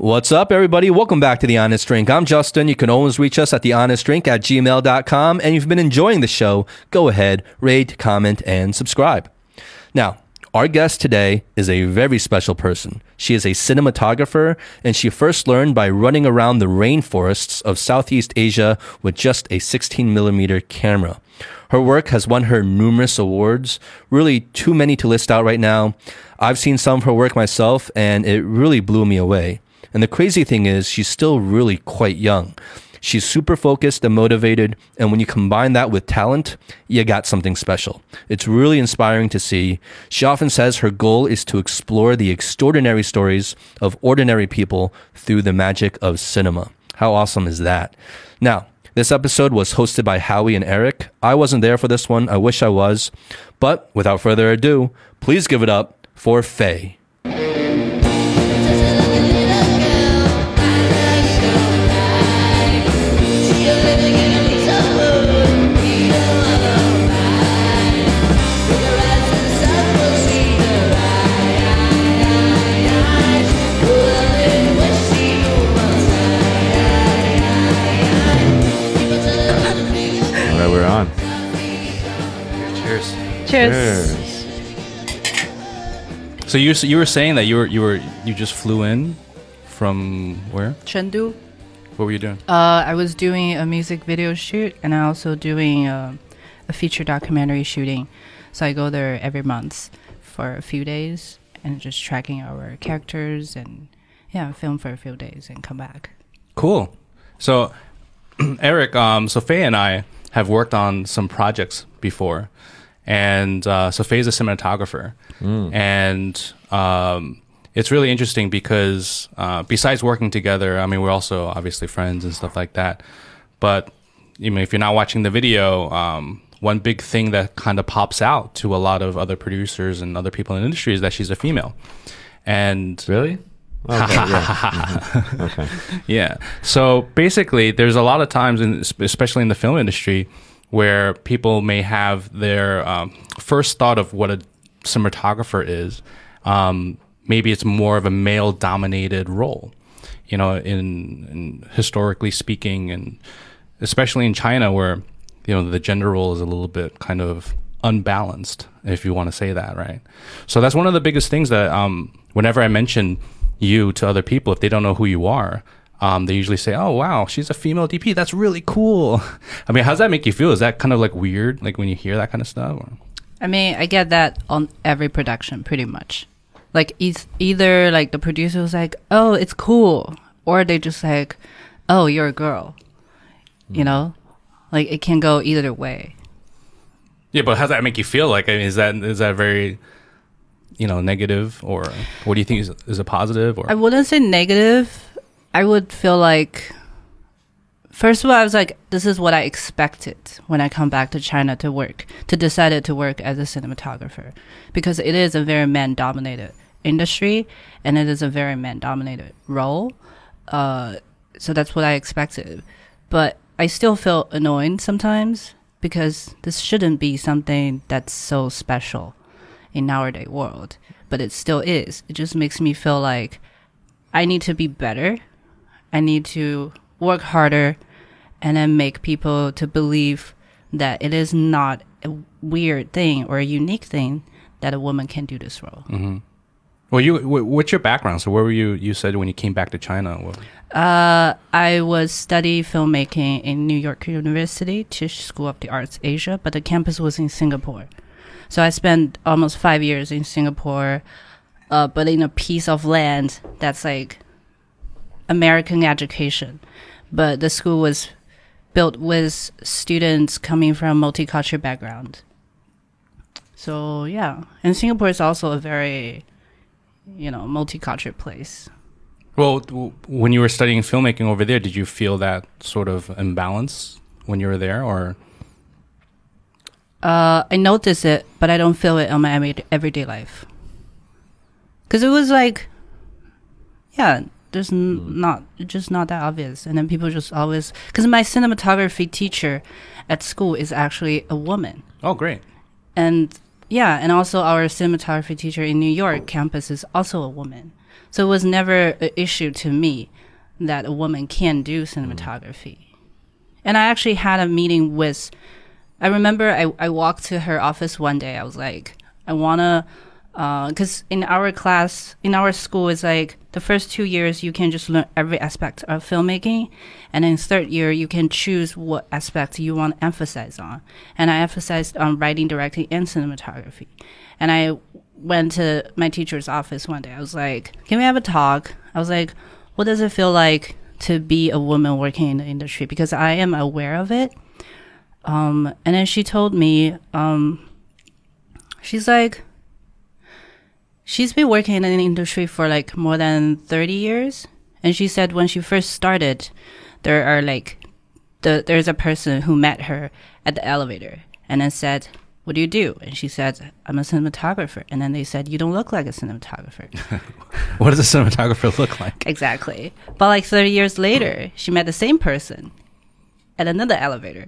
What's up, everybody? Welcome back to The Honest Drink. I'm Justin. You can always reach us at thehonestdrink at gmail.com. And if you've been enjoying the show, go ahead, rate, comment, and subscribe. Now, our guest today is a very special person. She is a cinematographer, and she first learned by running around the rainforests of Southeast Asia with just a 16 millimeter camera. Her work has won her numerous awards, really too many to list out right now. I've seen some of her work myself, and it really blew me away. And the crazy thing is, she's still really quite young. She's super focused and motivated. And when you combine that with talent, you got something special. It's really inspiring to see. She often says her goal is to explore the extraordinary stories of ordinary people through the magic of cinema. How awesome is that? Now, this episode was hosted by Howie and Eric. I wasn't there for this one. I wish I was. But without further ado, please give it up for Faye. Cheers. Cheers. So you you were saying that you were you were you just flew in from where? Chengdu. What were you doing? Uh, I was doing a music video shoot and I also doing uh, a feature documentary shooting. So I go there every month for a few days and just tracking our characters and yeah, film for a few days and come back. Cool. So, Eric, um, so Faye and I have worked on some projects before, and uh, so Faye's a cinematographer, and um, it's really interesting because uh, besides working together, I mean, we're also obviously friends and stuff like that. But you know, if you're not watching the video, um, one big thing that kind of pops out to a lot of other producers and other people in the industry is that she's a female, and Really? Okay. yeah. Mhm. Okay. yeah. So basically, there's a lot of times, in, especially in the film industry, where people may have their um, first thought of what a cinematographer is. Um, maybe it's more of a male-dominated role, you know, in, in historically speaking, and especially in China, where you know the gender role is a little bit kind of unbalanced, if you want to say that, right? So that's one of the biggest things that um, whenever I mention you to other people, if they don't know who you are, um, they usually say, "Oh, wow, she's a female DP. That's really cool." I mean, how does that make you feel? Is that kind of like weird, like when you hear that kind of stuff? Or? I mean, I get that on every production pretty much. Like it's either like the producer was like, "Oh, it's cool," or they just like, "Oh, you're a girl." You know? Like it can go either way. Yeah, but how does that make you feel? Like, I mean, is that is that very, you know, negative, or what do you think is is a positive? Or I wouldn't say negative. I would feel like, first of all, I was like, this is what I expected when I come back to China to work, to decided to work as a cinematographer, because it is a very man dominated industry and it is a very man dominated role. Uh, so that's what I expected. But I still feel annoyed sometimes because this shouldn't be something that's so special in nowadays world, but it still is. It just makes me feel like I need to be better. I need to work harder and then make people to believe that it is not a weird thing or a unique thing that a woman can do this role. well, you what's your background? So, where were you? You said when you came back to China. What, Uh, I was study filmmaking in New York University, Tisch School of the Arts Asia, but the campus was in Singapore. So I spent almost five years in Singapore, uh, but in a piece of land that's like American education. But the school was built with students coming from multicultural background. So yeah, and Singapore is also a very, you know, multicultural place. well, when you were studying filmmaking over there, did you feel that sort of imbalance when you were there, or Uh, I notice it, but I don't feel it on my everyday life. Because it was like, yeah, there's n- mm. not just not that obvious, and then people just always because my cinematography teacher at school is actually a woman, oh, great, and yeah, and also our cinematography teacher in New York campus is also a woman. So it was never an issue to me that a woman can do mm. cinematography. And I actually had a meeting with, I remember I, I walked to her office one day. I was like, I want to, uh, because in our class, in our school, it's like the first two years you can just learn every aspect of filmmaking. And then third year, you can choose what aspect you want to emphasize on. And I emphasized on writing, directing, and cinematography. And I went to my teacher's office one day. I was like, can we have a talk? I was like, what does it feel like to be a woman working in the industry? Because I am aware of it. Um, and then she told me, um, she's like, she's been working in an industry for like more than 30 years. And she said when she first started, there are like, the, there's a person who met her at the elevator and then said, what do you do? And she said, I'm a cinematographer. And then they said, you don't look like a cinematographer. What does a cinematographer look like? exactly. But like 30 years later, she met the same person at another elevator.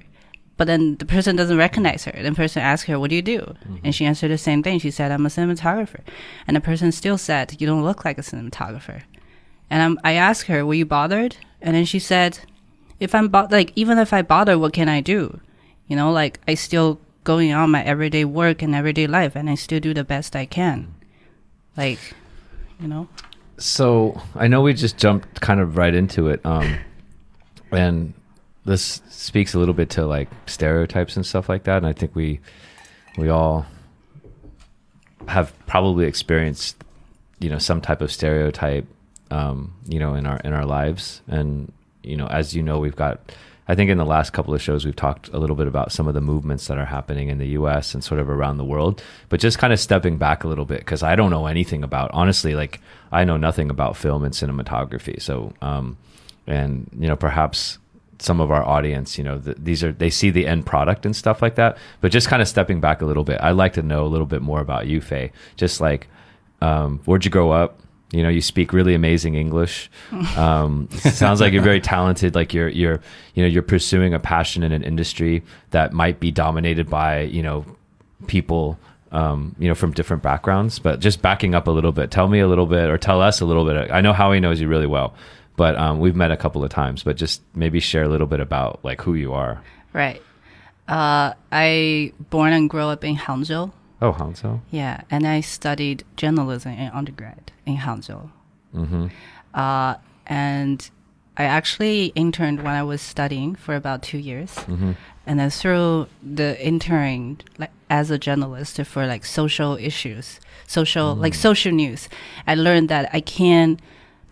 But then the person doesn't recognize her. The person asks her, What do you do? And she answered the same thing. She said, I'm a cinematographer. And the person still said, You don't look like a cinematographer. And I'm, I asked her, Were you bothered? And then she said, If I'm bo- like, even if I bother, what can I do? You know, like, I still going on my everyday work and everyday life, and I still do the best I can. Like, you know? So I know we just jumped kind of right into it, um, and this speaks a little bit to like stereotypes and stuff like that. And I think we we all have probably experienced, you know, some type of stereotype, um, you know, in our in our lives. And you know, as you know, we've got. I think in the last couple of shows we've talked a little bit about some of the movements that are happening in the U.S. and sort of around the world, but just kind of stepping back a little bit because I don't know anything about honestly, like I know nothing about film and cinematography. So, um, and you know, perhaps some of our audience, you know, th- these are they see the end product and stuff like that. But just kind of stepping back a little bit, I'd like to know a little bit more about you, Faye. Just like, um, where'd you grow up? You know, you speak really amazing English. Um, sounds like you're very talented. Like you're you're you know you're pursuing a passion in an industry that might be dominated by you know people um, you know from different backgrounds. But just backing up a little bit, tell me a little bit or tell us a little bit. I know Howie knows you really well, but um, we've met a couple of times. But just maybe share a little bit about like who you are. Right. Uh, I born and grew up in Hangzhou. Oh, Hanzo. Yeah, and I studied journalism in undergrad in Hangzhou. Mm-hmm. Uh, and I actually interned when I was studying for about two years, Mm-hmm. and then through the interning, like as a journalist for like social issues, social like social news, I learned that I can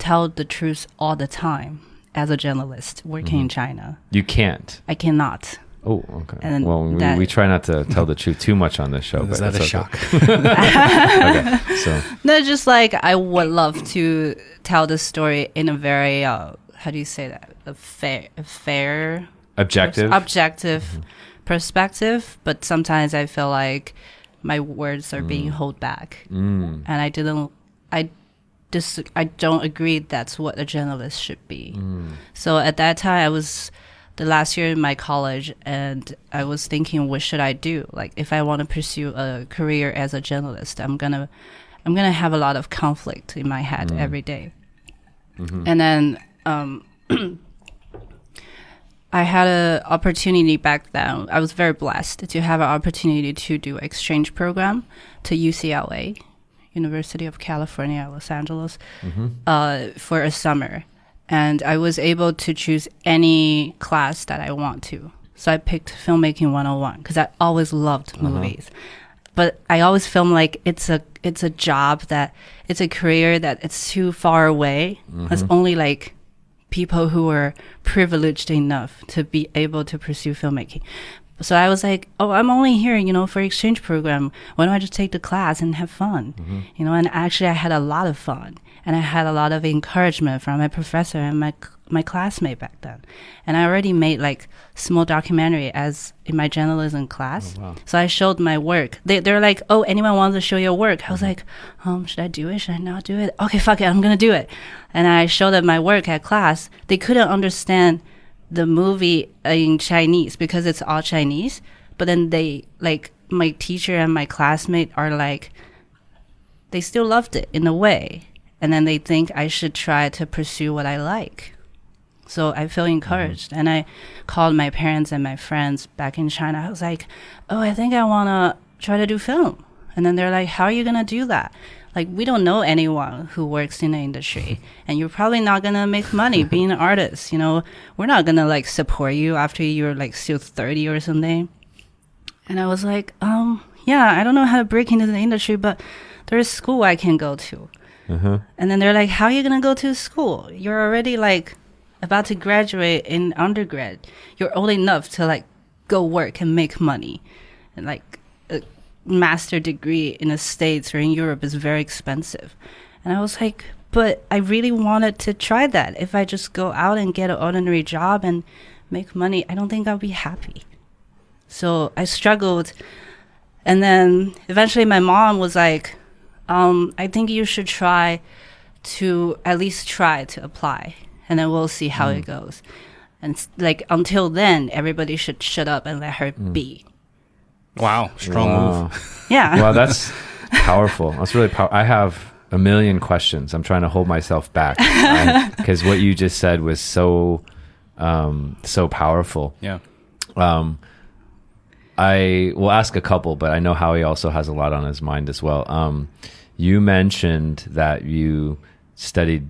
tell the truth all the time as a journalist working in China. You can't. I cannot. Oh, okay. And well, we, that- we try not to tell the truth too much on this show. Is but that a okay. shock? okay. So, No, just like I would love to tell the story in a very uh, how do you say that a fair a fair objective. objective perspective, but sometimes I feel like my words are being held back, Mm. and I didn't I dis I don't agree that's what a journalist should be. Mm. So at that time, I was the last year in my college, and I was thinking, what should I do? Like, if I want to pursue a career as a journalist, I'm gonna, I'm gonna have a lot of conflict in my head every day. And then, um, I had an opportunity back then. I was very blessed to have an opportunity to do exchange program to UCLA, University of California, Los Angeles, mm-hmm. uh, for a summer, and I was able to choose any class that I want to. So I picked filmmaking 101 because I always loved uh-huh. movies. But I always feel like it's a it's a job that it's a career that it's too far away. Mm-hmm. It's only like people who are privileged enough to be able to pursue filmmaking. So I was like, oh, I'm only here, you know, for exchange program. Why don't I just take the class and have fun? You know, and actually I had a lot of fun and I had a lot of encouragement from my professor and my my classmate back then. And I already made like small documentary as in my journalism class. So I showed my work. They they're like, "Oh, anyone wants to show your work?" I was like, "Um, should I do it? Should I not do it?" Okay, fuck it, I'm going to do it. And I showed them my work at class. They couldn't understand the movie in Chinese because it's all Chinese. But then they like my teacher and my classmate are like they still loved it in a way. and then they think I should try to pursue what I like. So I feel mm-hmm. encouraged. And I called my parents and my friends back in China. I was like, oh, I think I want to try to do film. And then they're like, how are you going to do that? Like, we don't know anyone who works in the industry. And you're probably not going to make money being an artist. You know, we're not going to like support you after you're like still 30 or something. And I was like, um, yeah, I don't know how to break into the industry, but there's school I can go to. And then they're like, how are you going to go to school? You're already like about to graduate in undergrad. You're old enough to like go work and make money. And like master degree in the States or in Europe is very expensive. And I was like, but I really wanted to try that. If I just go out and get an ordinary job and make money, I don't think I'll be happy. So I struggled. And then eventually my mom was like, um, I think you should try to at least try to apply and then we'll see how it goes. And like until then, everybody should shut up and let her be. Wow, strong Wow. move. Yeah. Well, that's powerful. That's really powerful. I have a million questions. I'm trying to hold myself back because what you just said was so, um, so powerful. Yeah. Um, I will ask a couple, but I know Howie also has a lot on his mind as well. Um, you mentioned that you studied,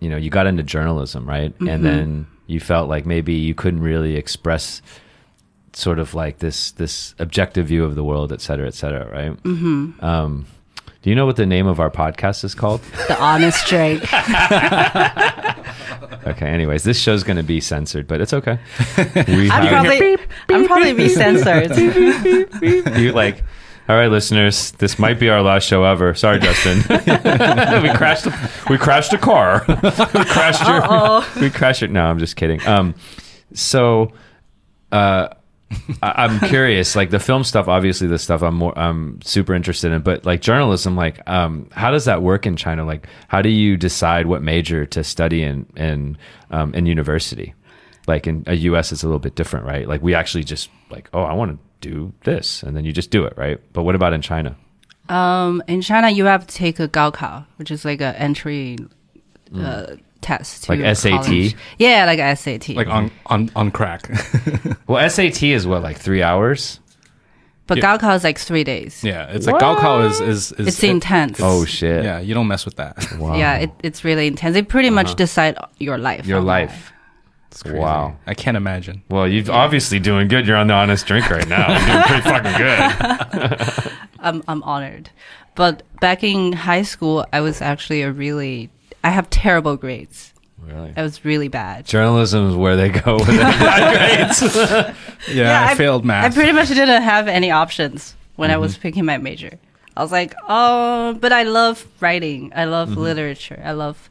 you know, you got into journalism, right? And then you felt like maybe you couldn't really express sort of like this this objective view of the world, et cetera, et cetera, right? Mm-hmm. Um, do you know what the name of our podcast is called? the honest Drake. Okay. Anyways, this show's going to be censored, but it's okay. We I'm have- probably I'm probably be censored. you like all right listeners this might be our last show ever sorry justin we crashed a, we crashed a car we crashed your we crashed it no i'm just kidding um so uh I- I'm curious, like the film stuff. Obviously, the stuff I'm more, I'm super interested in. But like journalism, like, um, how does that work in China? Like, how do you decide what major to study in in um, in university? Like in a U.S., it's a little bit different, right? Like we actually just like, oh, I want to do this, and then you just do it, right? But what about in China? Um, in China, you have to take a Gaokao, which is like a entry uh, test. To Like SAT? college. Yeah, like SAT. Like on on on crack. Well, SAT is what like three hours. but Yeah. Gaokao is like three days. yeah, it's like Gaokao is is, is It's intense. Oh shit! Yeah, you don't mess with that. wow. Yeah, it, it's really intense. It pretty much uh-huh. decide your life. your on life. It's crazy. Wow. I can't imagine. Well, you're obviously doing good. You're on the honest drink right now. You're doing pretty fucking good. I'm I'm honored. But back in high school, I was actually a really I have terrible grades. Really? I was really bad. Journalism is where they go with it. Yeah, Yeah, I, I- failed math. I pretty much didn't have any options when I was Mm-hmm. picking my major. I was like, oh, but I love writing. I love Mm-hmm. literature. I love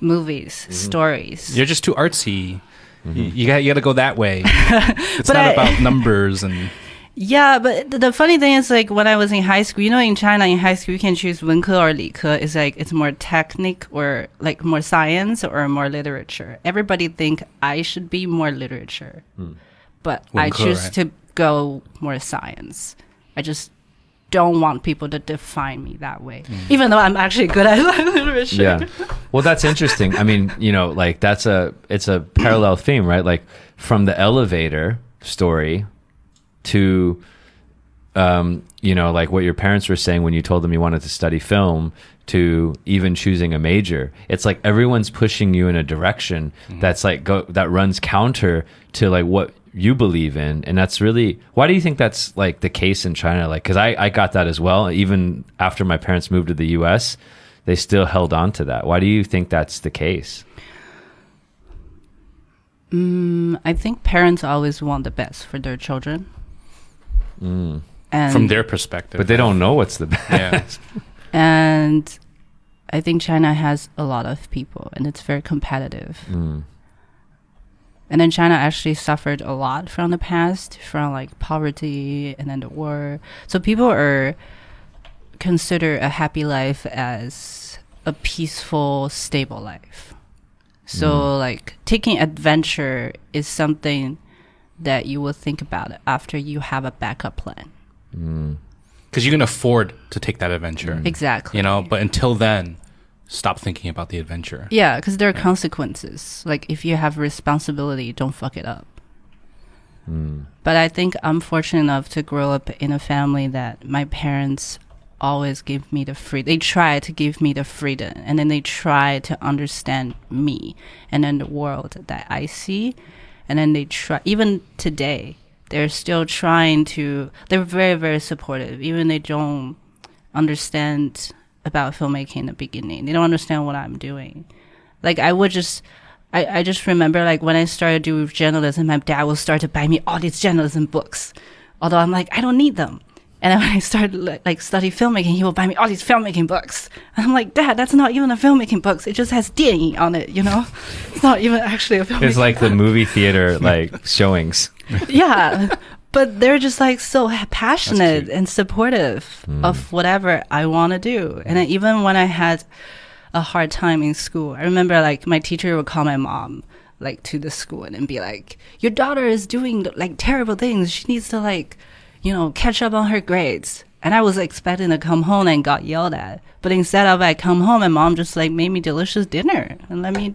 movies, stories. You're just too artsy. Mm-hmm. You, you got you got to go that way. it's But not I- about numbers and Yeah, but th- the funny thing is, like when I was in high school, you know, in China, in high school, you can choose 文科 or 理科. It's like it's more technique or like more science or more literature. Everybody think I should be more literature, but I 文科, choose right? to go more science. I just don't want people to define me that way, even though I'm actually good at literature. yeah. Well, that's interesting. I mean, you know, like that's a it's a parallel theme, right? Like from the elevator story to um, you know, like what your parents were saying when you told them you wanted to study film to even choosing a major. It's like everyone's pushing you in a direction that's like go that runs counter to like what you believe in and that's really why do you think that's like the case in China like cuz I I got that as well even after my parents moved to the US they still held on to that. Why do you think that's the case? I think parents always want the best for their children. And from their perspective. But they don't know what's the best. Yeah. and I think China has a lot of people, and it's very competitive. Mm. And then China actually suffered a lot from the past, from like poverty and then the war. So people are consider a happy life as a peaceful, stable life. So like taking adventure is something that you will think about it after you have a backup plan. Mm. Because you can afford to take that adventure. Exactly. You know, but until then, stop thinking about the adventure. Yeah, because there are consequences. Like if you have responsibility, don't fuck it up. Mm. But I think I'm fortunate enough to grow up in a family that my parents always give me the free. They try to give me the freedom, and then they try to understand me and then the world that I see, and then they try. Even today, they're still trying to. They're very very supportive, even they don't understand about filmmaking in the beginning. They don't understand what I'm doing. Like I would just I, I just remember like when I started doing journalism, my dad will start to buy me all these journalism books. Although I'm like, I don't need them. And then when I started like, study filmmaking, he will buy me all these filmmaking books. And I'm like, Dad, that's not even a filmmaking books. It just has D on it, you know? It's not even actually a filmmaking It's like the movie theater like showings. yeah but they're just like so passionate and supportive hmm. of whatever i want to do and even when i had a hard time in school i remember like my teacher would call my mom like to the school and be like your daughter is doing like terrible things she needs to like you know catch up on her grades and i was expecting to come home and got yelled at but instead of i come home and mom just like made me delicious dinner and let me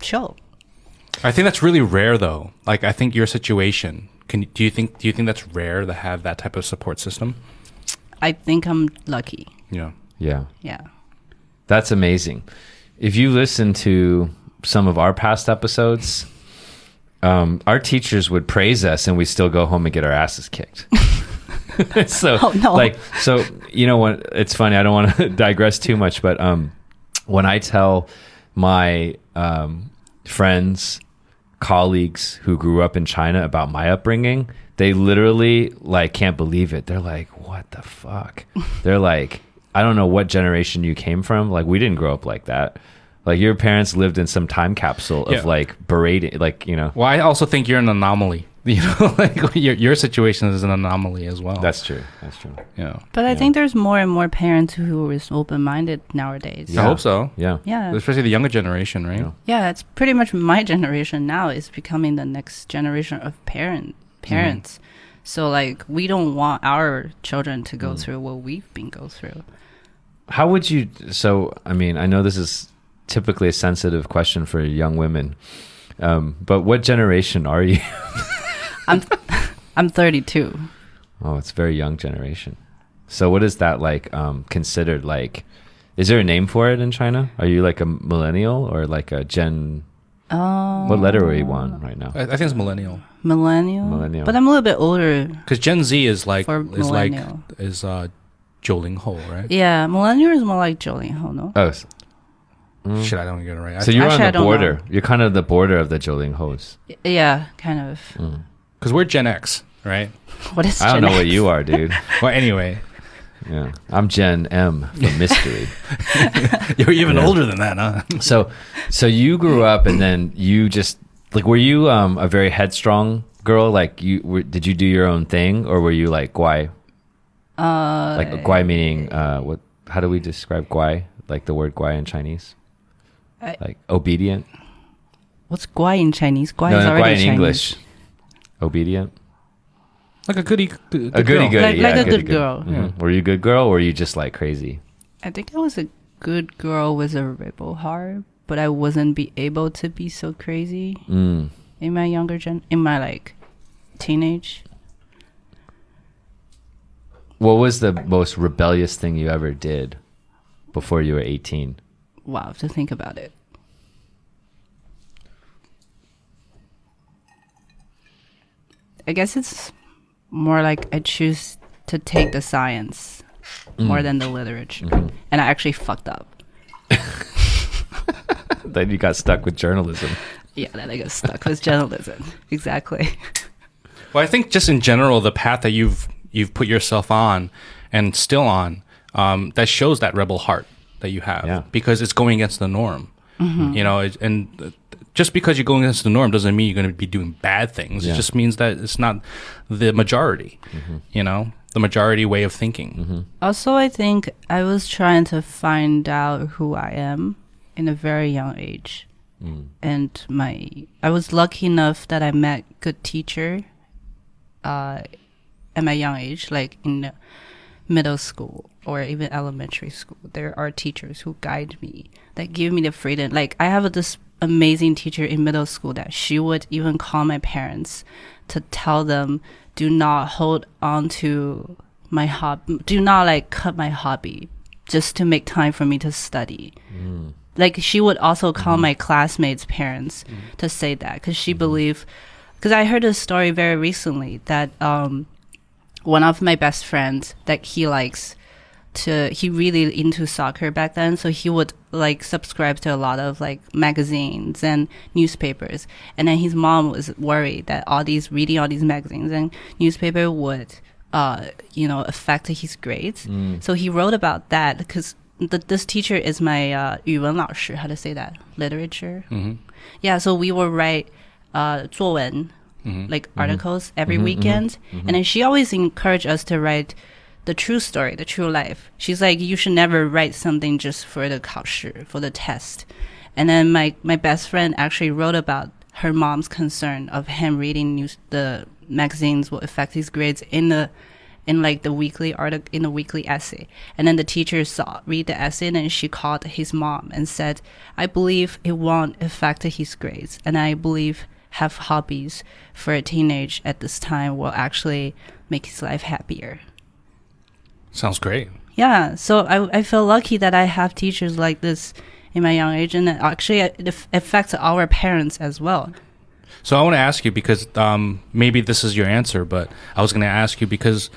chill I think that's really rare, though. Like, I think your situation. Can do you think do you think that's rare to have that type of support system? i think i'm lucky Yeah. Yeah. yeah That's amazing. If you listen to some of our past episodes, um, our teachers would praise us and we still go home and get our asses kicked. so Oh, no. like so you know what it's funny, I don't want to digress too much, but um when I tell my um friends, colleagues who grew up in China about my upbringing, they literally like can't believe it. They're like, "What the fuck?" They're like, "I don't know what generation you came from. Like we didn't grow up like that. Like your parents lived in some time capsule of Yeah. like berating, like you know." Well, I also think you're an anomaly. You know, like your your situation is an anomaly as well. That's true. That's true. yeah. But I Yeah. think there's more and more parents who is open minded nowadays. I hope so. Yeah. Yeah. Especially the younger generation, right? Yeah. Yeah, it's pretty much my generation now is becoming the next generation of parent parents. Mm-hmm. So like we don't want our children to go mm. through what we've been go through. How would you? So, I mean, I know this is typically a sensitive question for young women, um, but what generation are you? I'm I'm 32. Oh, it's a very young generation. So, what is that like um, considered? Like, is there a name for it in China? Are you like a millennial or like a Gen? Oh, What letter are you on right now? I, I think it's millennial millennial. Millennial. But I'm a little bit older. because Gen Z is like For is like is uh, Joling Ho, right? Yeah, millennial is more like Jolene Ho, no? Oh, s- Shit, I don't get it right. so you're Actually, on the border. know. You're kind of the border of the Jolene Hos. Yeah, kind of. Because we're Gen X, right? What is I don't Gen know what you are, dude. Well, anyway, Yeah, I'm Gen M for mystery. you're even Yeah. older than that, huh? So, so you grew up, and then you just like were you um, a very headstrong girl? Like you were, did you do your own thing, or were you like guai? Uh, Like guai meaning uh, what? How do we describe guai? Like the word guai in Chinese? I- like obedient? what's guai in Chinese? Guai no, is no, already guai in Chinese. English. Obedient. Like a goody, good a goody girl. goody. Like- yeah, like a goody good girl. Mhm. Yeah. Were you a good girl, or were you just like crazy? I think I was a good girl with a rebel heart, but I wasn't be able to be so crazy Mm. in my younger gen, in my like teenage. What was the most rebellious thing you ever did before you were 18? Wow, to think about it. I guess it's more like I choose to take the science more than the literature, and I actually fucked up. then you got stuck with journalism. Yeah, then I got stuck with journalism. Exactly. Well, I think just in general, the path that you've you've put yourself on and still on, um, that shows that rebel heart that you have Yeah. because it's going against the norm. You know, it, and uh, just because you're going against the norm doesn't mean you're going to be doing bad things. Yeah. It just means that it's not the majority. Mm-hmm. You know, the majority way of thinking. Mm-hmm. Also, I think I was trying to find out who I am in a very young age. Mm. And my I was lucky enough that I met good teacher uh at my young age, like in the middle school or even elementary school, there are teachers who guide me, that give me the freedom. Like I have this amazing teacher in middle school that she would even call my parents to tell them, do not hold on to my hobby, do not like cut my hobby just to make time for me to study. Mm. Like she would also call mm-hmm. my classmates' parents mm. to say that because she mm-hmm. believed. Because I heard a story very recently that um, one of my best friends that he likes to he really into soccer back then so he would like subscribe to a lot of like magazines and newspapers and then his mom was worried that all these reading all these magazines and newspaper would uh you know affect his grades so he wrote about that because the, this teacher is my uh 语文老师 how to say that literature yeah so we will write uh 作文 like articles every weekend and then she always encouraged us to write the true story the true life. She's like you should never write something just for the 考试 for the test. And then my my best friend actually wrote about her mom's concern of him reading news the magazines will affect his grades in the in like the weekly article in the weekly essay. And then the teacher saw read the essay and she called his mom and said i believe it won't affect his grades and i believe have hobbies for a teenage at this time will actually make his life happier Sounds great. yeah so i, I feel lucky that i have teachers like this in my young age and it actually it affects our parents as well So I want to ask you because um, maybe this is your answer, but I was going to ask you because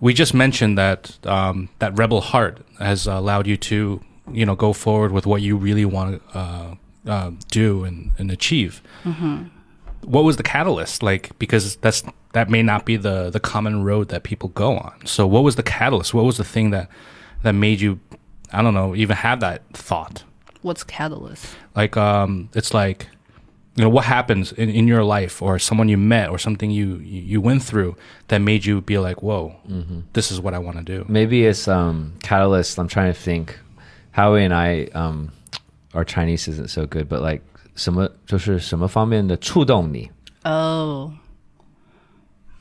we just mentioned that um, that rebel heart has allowed you to, you know, go forward with what you really want to uh, uh, do and, and achieve. What was the catalyst? Like because that's that may not be the the common road that people go on. So what was the catalyst? What was the thing that that made you, I don't know, even have that thought? what's catalyst like um it's like you know what happens in, in your life or someone you met or something you you you went through that made you be like whoa this is what i want to do Maybe it's um, catalyst. I'm trying to think. Howie and I, um, our Chinese isn't so good, but like 什么就是什么方面的触动你？ Oh.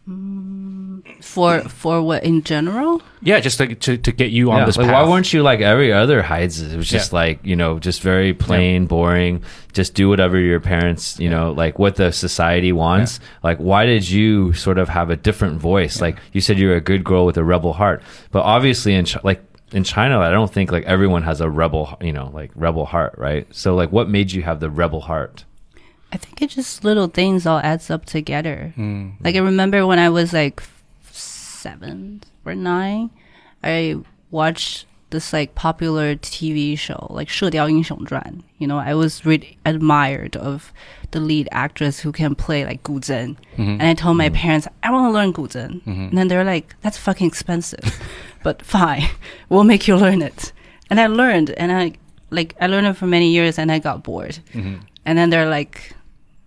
Mm, for for what in general? yeah just to, to, to get you on Yeah, this like path why weren't you like every other Heiz? It was just Yeah. like you know, just very plain, boring. Just do whatever your parents, you know, like what the society wants. Like, why did you sort of have a different voice? Like you said, you're a good girl with a rebel heart, but obviously in Chi- like in China, I don't think like everyone has a rebel, you know, like rebel heart, right? So like, what made you have the rebel heart? I think it just little things all adds up together. Mm. Like I remember when I was like seven or nine, I watched this like popular TV show, like 射雕英雄传. You know, I was really admired of the lead actress who can play like guzheng. Mm -hmm. And I told my mm -hmm. parents, I want to learn guzheng. -hmm. And then they're like, that's fucking expensive. but fine, we'll make you learn it. And I learned and I like I learned it for many years and I got bored. Mm-hmm. And then they're like,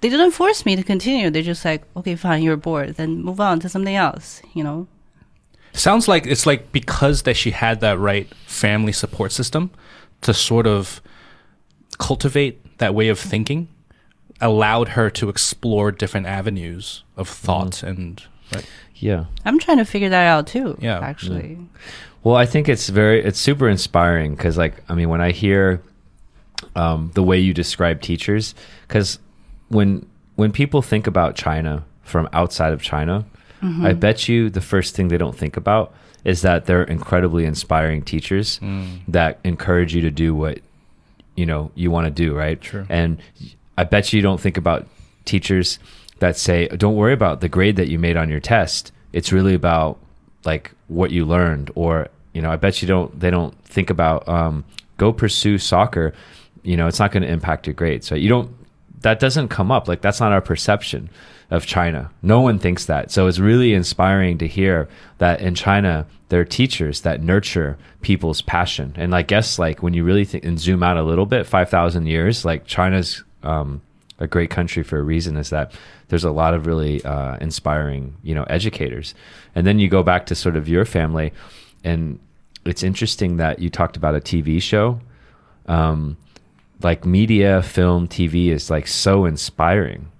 they didn't force me to continue. They're just like, okay, fine, you're bored, then move on to something else, you know? sounds like it's like because that she had that right family support system to sort of cultivate that way of thinking allowed her to explore different avenues of thought mm-hmm. and right Yeah. I'm trying to figure that out too, Yeah. actually. Well, I think it's very it's super inspiring because like I mean when I hear um, the way you describe teachers because when when people think about China from outside of China, I bet you the first thing they don't think about is that they're incredibly inspiring teachers that encourage you to do what you know you want to do, right? Sure. And I bet you don't think about teachers that say, "Don't worry about the grade that you made on your test. It's really about like what you learned." Or you know, I bet you don't. They don't think about um, go pursue soccer. You know, it's not going to impact your grades. So you don't. That doesn't come up. Like that's not our perception of China. No one thinks that. So it's really inspiring to hear that in China there are teachers that nurture people's passion. And I guess like when you really think and zoom out a little bit, five thousand years, like China's um, a great country for a reason is that there's a lot of really uh, inspiring, you know, educators. And then you go back to sort of your family, and it's interesting that you talked about a TV show. Um, like media, film, TV is like so inspiring.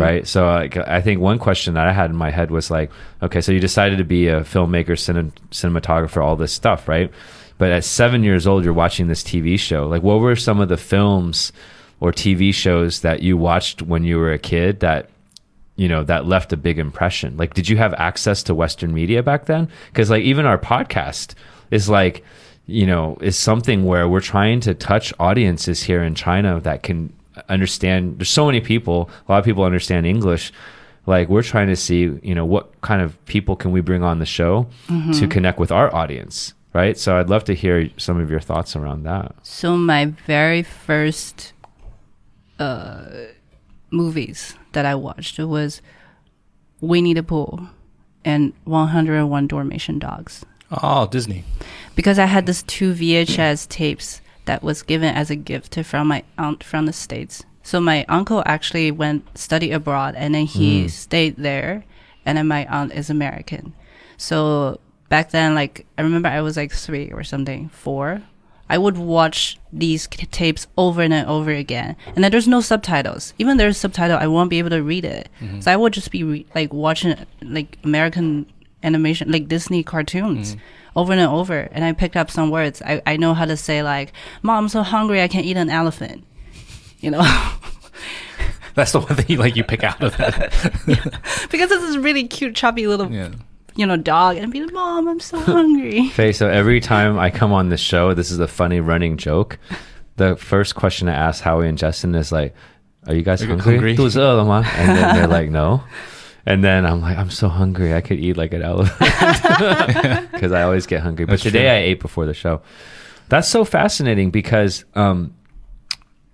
right? So like, I think one question that I had in my head was like, okay, so you decided to be a filmmaker, cine- cinematographer, all this stuff, right? But at seven years old, you're watching this TV show. Like, what were some of the films or TV shows that you watched when you were a kid that you know that left a big impression? Like did you have access to western media back then? Because like even our podcast is like you know is something where we're trying to touch audiences here in china that can understand there's so many people a lot of people understand english. Like we're trying to see you know what kind of people can we bring on the show mm-hmm. to connect with our audience right? So i'd love to hear some of your thoughts around that. So my very first uh, movies that I watched was Winnie the Pooh and 101 Dalmatian Dogs Oh, Disney. because I had this two VHS tapes that was given as a gift to, from my aunt from the states. So my uncle actually went study abroad and then he stayed there, and then my aunt is American. So back then, like I remember I was like three or something, four. I would watch these tapes over and over again, and then there's no subtitles. Even there's subtitle, I won't be able to read it. Mm-hmm. So I would just be re- like watching like American animation, like Disney cartoons, mm-hmm. over and over. And I picked up some words. I I know how to say like, "Mom, I'm so hungry, I can eat an elephant." You know, That's the one thing you like you pick out of that. because this is really cute, chubby little yeah you know, dog, and I'd be like, "Mom, I'm so hungry." Faye, so every time I come on the show, this is a funny running joke. The first question I ask Howie and Justin is like, "Are you guys Are hungry?" hungry? and then they're like, "No." And then I'm like, I'm so hungry. I could eat like an elephant because I always get hungry. But That's today true. I ate before the show. That's so fascinating because um,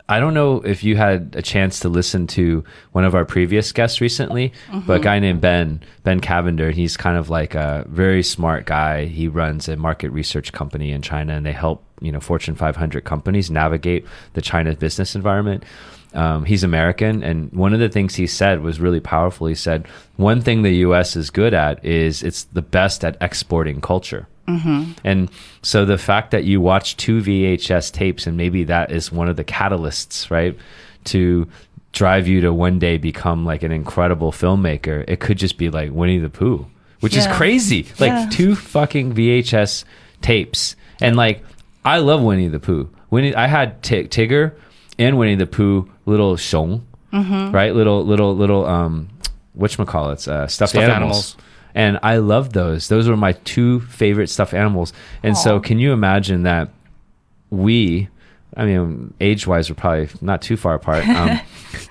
I don't know if you had a chance to listen to one of our previous guests recently, but a mm-hmm. guy named Ben, Ben Cavender, he's kind of like a very smart guy. He runs a market research company in China and they help, you know, Fortune 500 companies navigate the China business environment. Um, he's American, and one of the things he said was really powerful. He said, One thing the US is good at is it's the best at exporting culture. And so the fact that you watch two VHS tapes and maybe that is one of the catalysts, right, to drive you to one day become like an incredible filmmaker, it could just be like Winnie the Pooh, which is crazy. Like Yeah. two fucking VHS tapes. And like, I love Winnie the Pooh. Winnie, I had Ti- Tigger and Winnie the Pooh, little Shong, right? Little, little, little, um, whatchamacallits, uh, stuffed, Stuffed animals. animals. And I love those. Those were my two favorite stuffed animals. And so, can you imagine that we, I mean, age wise, we're probably not too far apart. Um,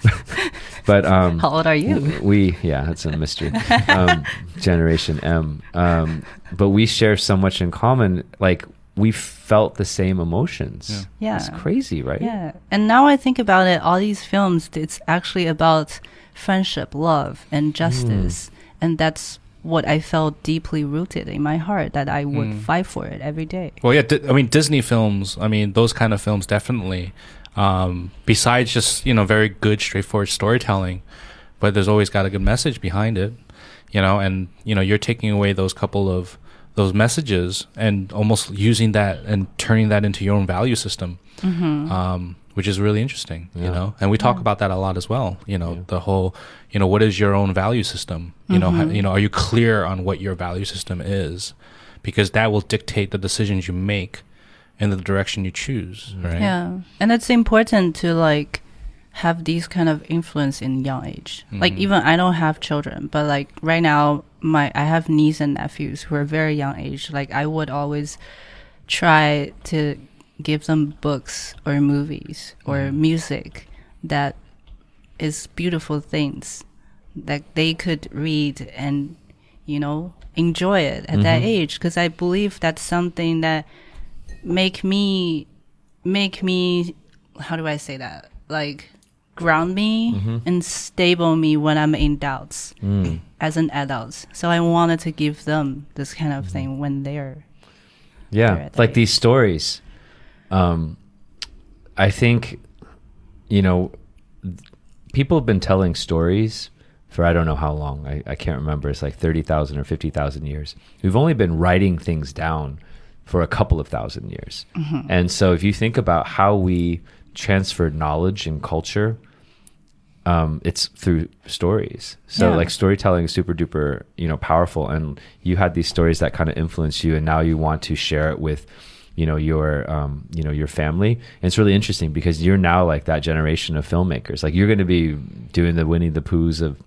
but um, How old are you? we, yeah, that's a mystery. Um, Generation M. Um, but we share so much in common. Like, we felt the same emotions. Yeah. It's crazy, right? Yeah. And now I think about it, all these films, it's actually about friendship, love, and justice. And that's what I felt deeply rooted in my heart that I would fight for it every day. Well, yeah. Di- I mean, Disney films. I mean, those kind of films definitely. Um, besides just you know very good, straightforward storytelling, but there's always got a good message behind it. You know, and you know you're taking away those couple of those messages and almost using that and turning that into your own value system, um, which is really interesting. You know, and we talk about that a lot as well. You know, the whole you know what is your own value system? You know, how, you know, are you clear on what your value system is? Because that will dictate the decisions you make and the direction you choose. Right. Yeah. And it's important to like have these kind of influence in young age. Like Mhm. even I don't have children, but like right now my I have nieces and nephews who are very young age. Like I would always try to give them books or movies or music that is beautiful things that they could read and you know enjoy it at that Mhm. age because I believe that's something that make me make me how do I say that like ground me Mhm. and stable me when I'm in doubts Mm. as an adult. So I wanted to give them this kind of thing when they're Yeah, They're like that these stories. Um, I think, you know, th- people have been telling stories for I don't know how long. I, I can't remember. It's like 30,000 or 50,000 years. We've only been writing things down for a couple of thousand years. And so if you think about how we transferred knowledge and culture, um, it's through stories. So Yeah. like storytelling is super duper, you know, powerful. And you had these stories that kind of influenced you, and now you want to share it with, you know, your, um, you know, your family. And it's really interesting because you're now like that generation of filmmakers. Like you're going to be doing the Winnie the Poohs of,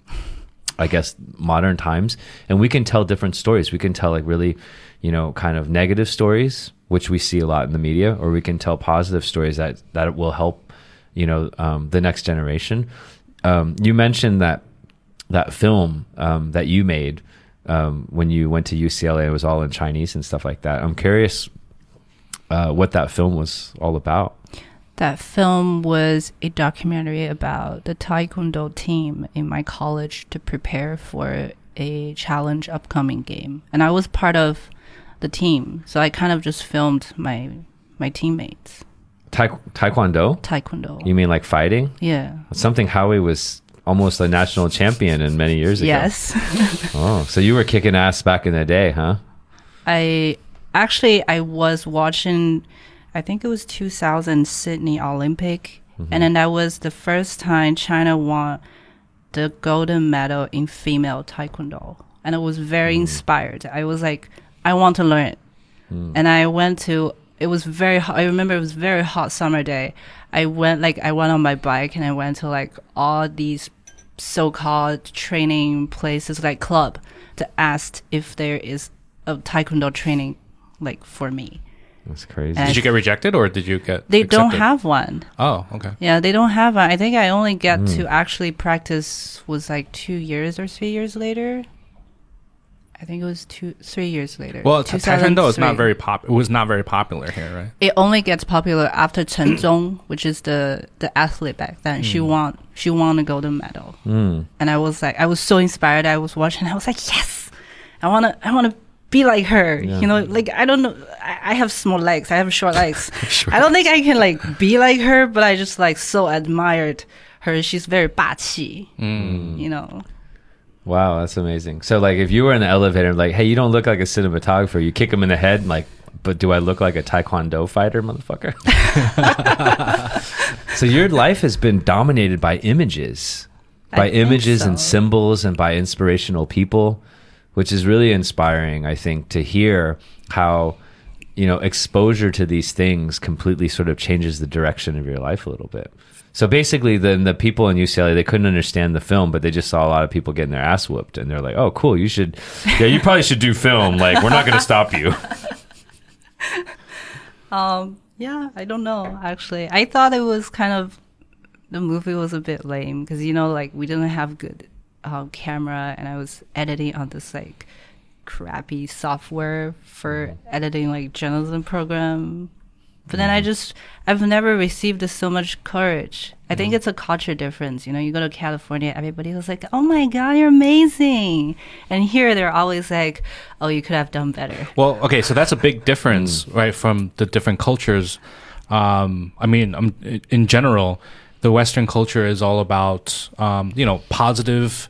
I guess, modern times, and we can tell different stories. We can tell like really, you know, kind of negative stories, which we see a lot in the media, or we can tell positive stories that that will help, you know, um, the next generation. Um, you mentioned that that film um, that you made um, when you went to UCLA it was all in Chinese and stuff like that. I'm curious uh, what that film was all about. That film was a documentary about the taekwondo team in my college to prepare for a challenge upcoming game. And I was part of the team. So I kind of just filmed my my teammates. Taekwondo? Taekwondo. You mean like fighting? yeah. Something Howie was almost a national champion in many years ago. Yes. Oh, so you were kicking ass back in the day, huh? I actually I was watching I think it was 2000 Sydney Olympic mm-hmm. and then that was the first time China won the golden medal in female taekwondo and I was very mm. inspired. I was like I want to learn it. And I went to it was very hot. I remember it was very hot summer day. I went like I went on my bike and I went to like all these so-called training places like club to ask if there is a taekwondo training like for me. That's crazy. And- Did you get rejected or did you get? They don't have one. Oh, okay. Yeah, they don't have one. I think I only get Mm. to actually practice was like two years or three years later. I think it was two, three years later. Well, taekwondo is not very pop. It was not very popular here, right? It only gets popular after Chen Zhong, which is the the athlete back then. She won. She won the golden medal. Mm. and I was like, I was so inspired. I was watching. I was like, yes, I wanna, I wanna be like her. Yeah. You know, like I don't know. I, I have small legs. I have short legs. Short I don't think I can like be like her, but I just like so admired her. She's very 霸气, Mm. You know. Wow, that's amazing. So, like, if you were in the elevator, like, hey, you don't look like a cinematographer, you kick him in the head, and like, but do I look like a taekwondo fighter, motherfucker? so, your life has been dominated by images, by images and symbols, and by inspirational people, which is really inspiring, I think, to hear how. You know, exposure to these things completely sort of changes the direction of your life a little bit. So basically, the the people in UCLA they couldn't understand the film, but they just saw a lot of people getting their ass whooped, and they're like, "Oh, cool! You should, yeah, you probably should do film. Like, we're not going to stop you." Um. Yeah. I don't know. Actually, I thought it was kind of the movie was a bit lame because you know, like we didn't have good um, camera, and I was editing on this like crappy software for editing like journalism program. But then I just I've never received so much courage. I think it's a culture difference. You know, you go to California, everybody was like, "Oh my god, you're amazing," and here they're always like, "Oh, you could have done better." Well, okay, so that's a big difference, right, from the different cultures. Um, I mean, um, in general, the Western culture is all about, um, you know, positive,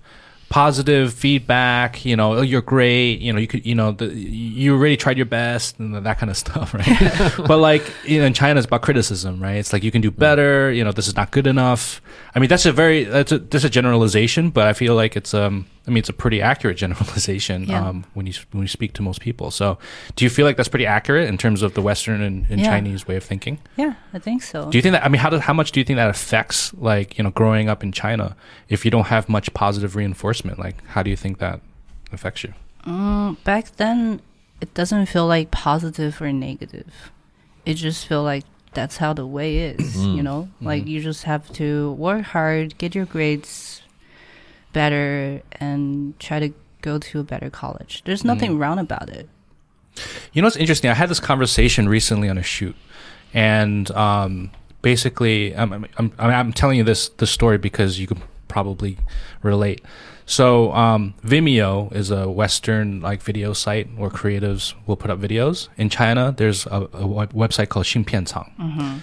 positive feedback. You know, oh, you're great. You know, you could, you know, the, you already tried your best and that kind of stuff, right? but like, you know, in China, it's about criticism, right? It's like you can do better. You know, this is not good enough. I mean, that's a very that's a that's a generalization, but I feel like it's um, I mean, it's a pretty accurate generalization Yeah. um, when you when you speak to most people. So, do you feel like that's pretty accurate in terms of the Western and, and Yeah. Chinese way of thinking? Yeah, I think so. Do you think that? I mean, how does how much do you think that affects like you know growing up in China if you don't have much positive reinforcement? Like, how do you think that affects you? Mm, back then, it doesn't feel like positive or negative. It just feel like that's how the way is. You know, like you just have to work hard, get your grades better, and try to go to a better college. There's nothing wrong about it. You know what's interesting? I had this conversation recently on a shoot, and um, basically, I'm, I'm, I'm, I'm telling you this this story because you can probably relate. So, um, Vimeo is a Western like video site where creatives will put up videos. In China, there's a, a web- website called Xinpianchang.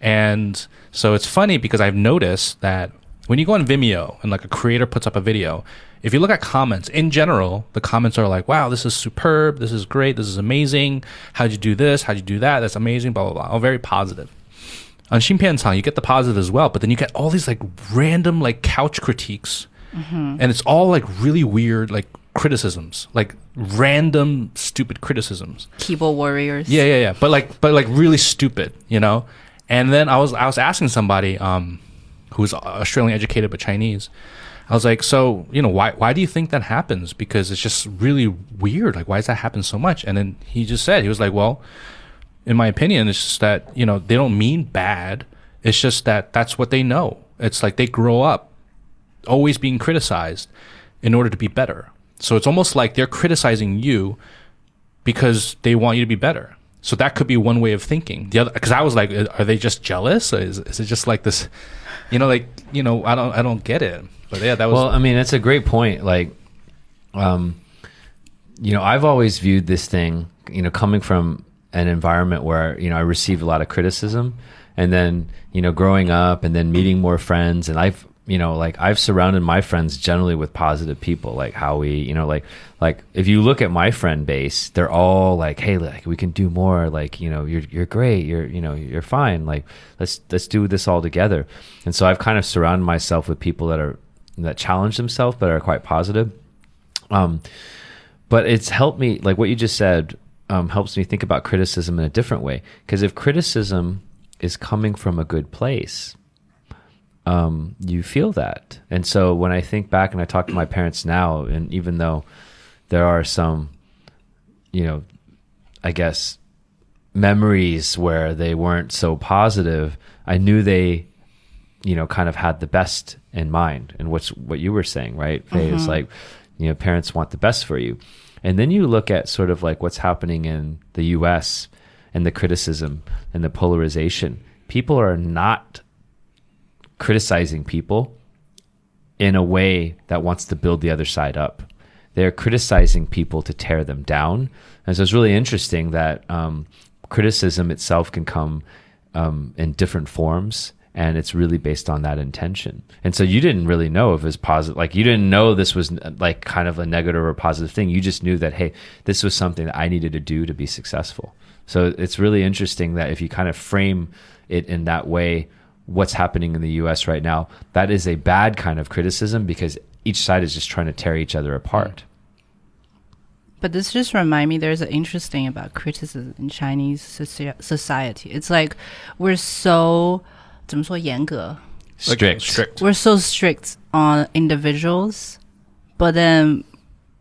And so it's funny because I've noticed that when you go on Vimeo and like a creator puts up a video, if you look at comments in general, the comments are like, wow, this is superb. This is great. This is amazing. How'd you do this? How'd you do that? That's amazing. Blah, blah, blah. All very positive. on Xinpianchang, you get the positive as well, but then you get all these like random like couch critiques, and it's all like really weird like criticisms, like random stupid criticisms. Keyboard warriors. Yeah, yeah, yeah. But like, but like really stupid, you know. And then I was I was asking somebody um, who's Australian educated but Chinese. I was like, so you know, why why do you think that happens? Because it's just really weird. Like, why does that happen so much? And then he just said he was like, well, in my opinion, it's just that you know they don't mean bad. It's just that that's what they know. It's like they grow up always being criticized in order to be better. So it's almost like they're criticizing you because they want you to be better. So that could be one way of thinking. The other, because I was like, are they just jealous? Is, is it just like this? You know, like you know, I don't, I don't get it. But yeah, that was. Well, I mean, that's a great point. Like, um, you know, I've always viewed this thing, you know, coming from an environment where you know I received a lot of criticism, and then you know, growing up, and then meeting more friends, and I've you know like i've surrounded my friends generally with positive people like how we, you know like like if you look at my friend base they're all like hey like we can do more like you know you're you're great you're you know you're fine like let's let's do this all together. And so i've kind of surrounded myself with people that are that challenge themselves but are quite positive. Um but it's helped me like what you just said um, helps me think about criticism in a different way. Because if criticism is coming from a good place um, you feel that. And so when I think back and I talk to my parents now, and even though there are some, you know, I guess memories where they weren't so positive, I knew they, you know, kind of had the best in mind. And what's what you were saying, right? Fei is like, you know, parents want the best for you. And then you look at sort of like what's happening in the US and the criticism and the polarization. People are not criticizing people in a way that wants to build the other side up. They're criticizing people to tear them down. And so it's really interesting that um, criticism itself can come um, in different forms. And it's really based on that intention. And so you didn't really know if it was positive. Like you didn't know this was like kind of a negative or positive thing. You just knew that, hey, this was something that I needed to do to be successful. So it's really interesting that if you kind of frame it in that way, what's happening in the US right now, that is a bad kind of criticism because each side is just trying to tear each other apart. But this just remind me there's an interesting about criticism in Chinese soci- society. It's like we're so 怎么说严格? like, Strict. strict. We're so strict on individuals, but then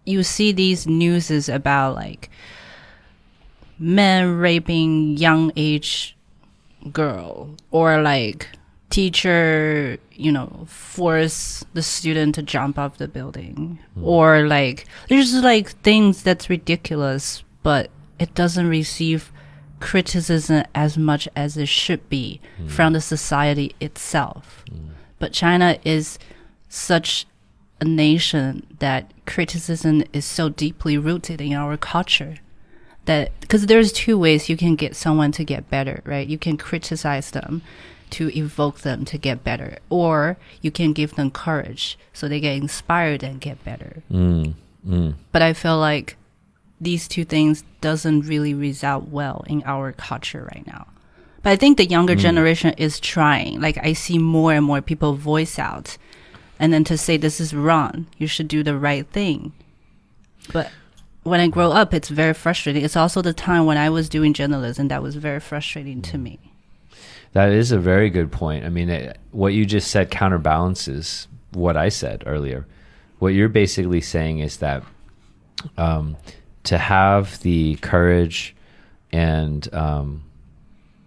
you see these newses about like men raping young age girl or like teacher you know force the student to jump off the building. Hmm. Or like there's like things that's ridiculous but it doesn't receive criticism as much as it should be hmm. from the society itself. Hmm. But china is such a nation that criticism is so deeply rooted in our culture that because there's two ways you can get someone to get better, right? You can criticize them to evoke them to get better, or you can give them courage so they get inspired and get better. Mm, mm. But I feel like these two things doesn't really result well in our culture right now. But I think the younger generation is trying. Like I see more and more people voice out and then to say this is wrong, you should do the right thing. But when I grow up, it's very frustrating. It's also the time when I was doing journalism that was very frustrating to me. That is a very good point. I mean, it, what you just said counterbalances what I said earlier. What you're basically saying is that um, to have the courage and um,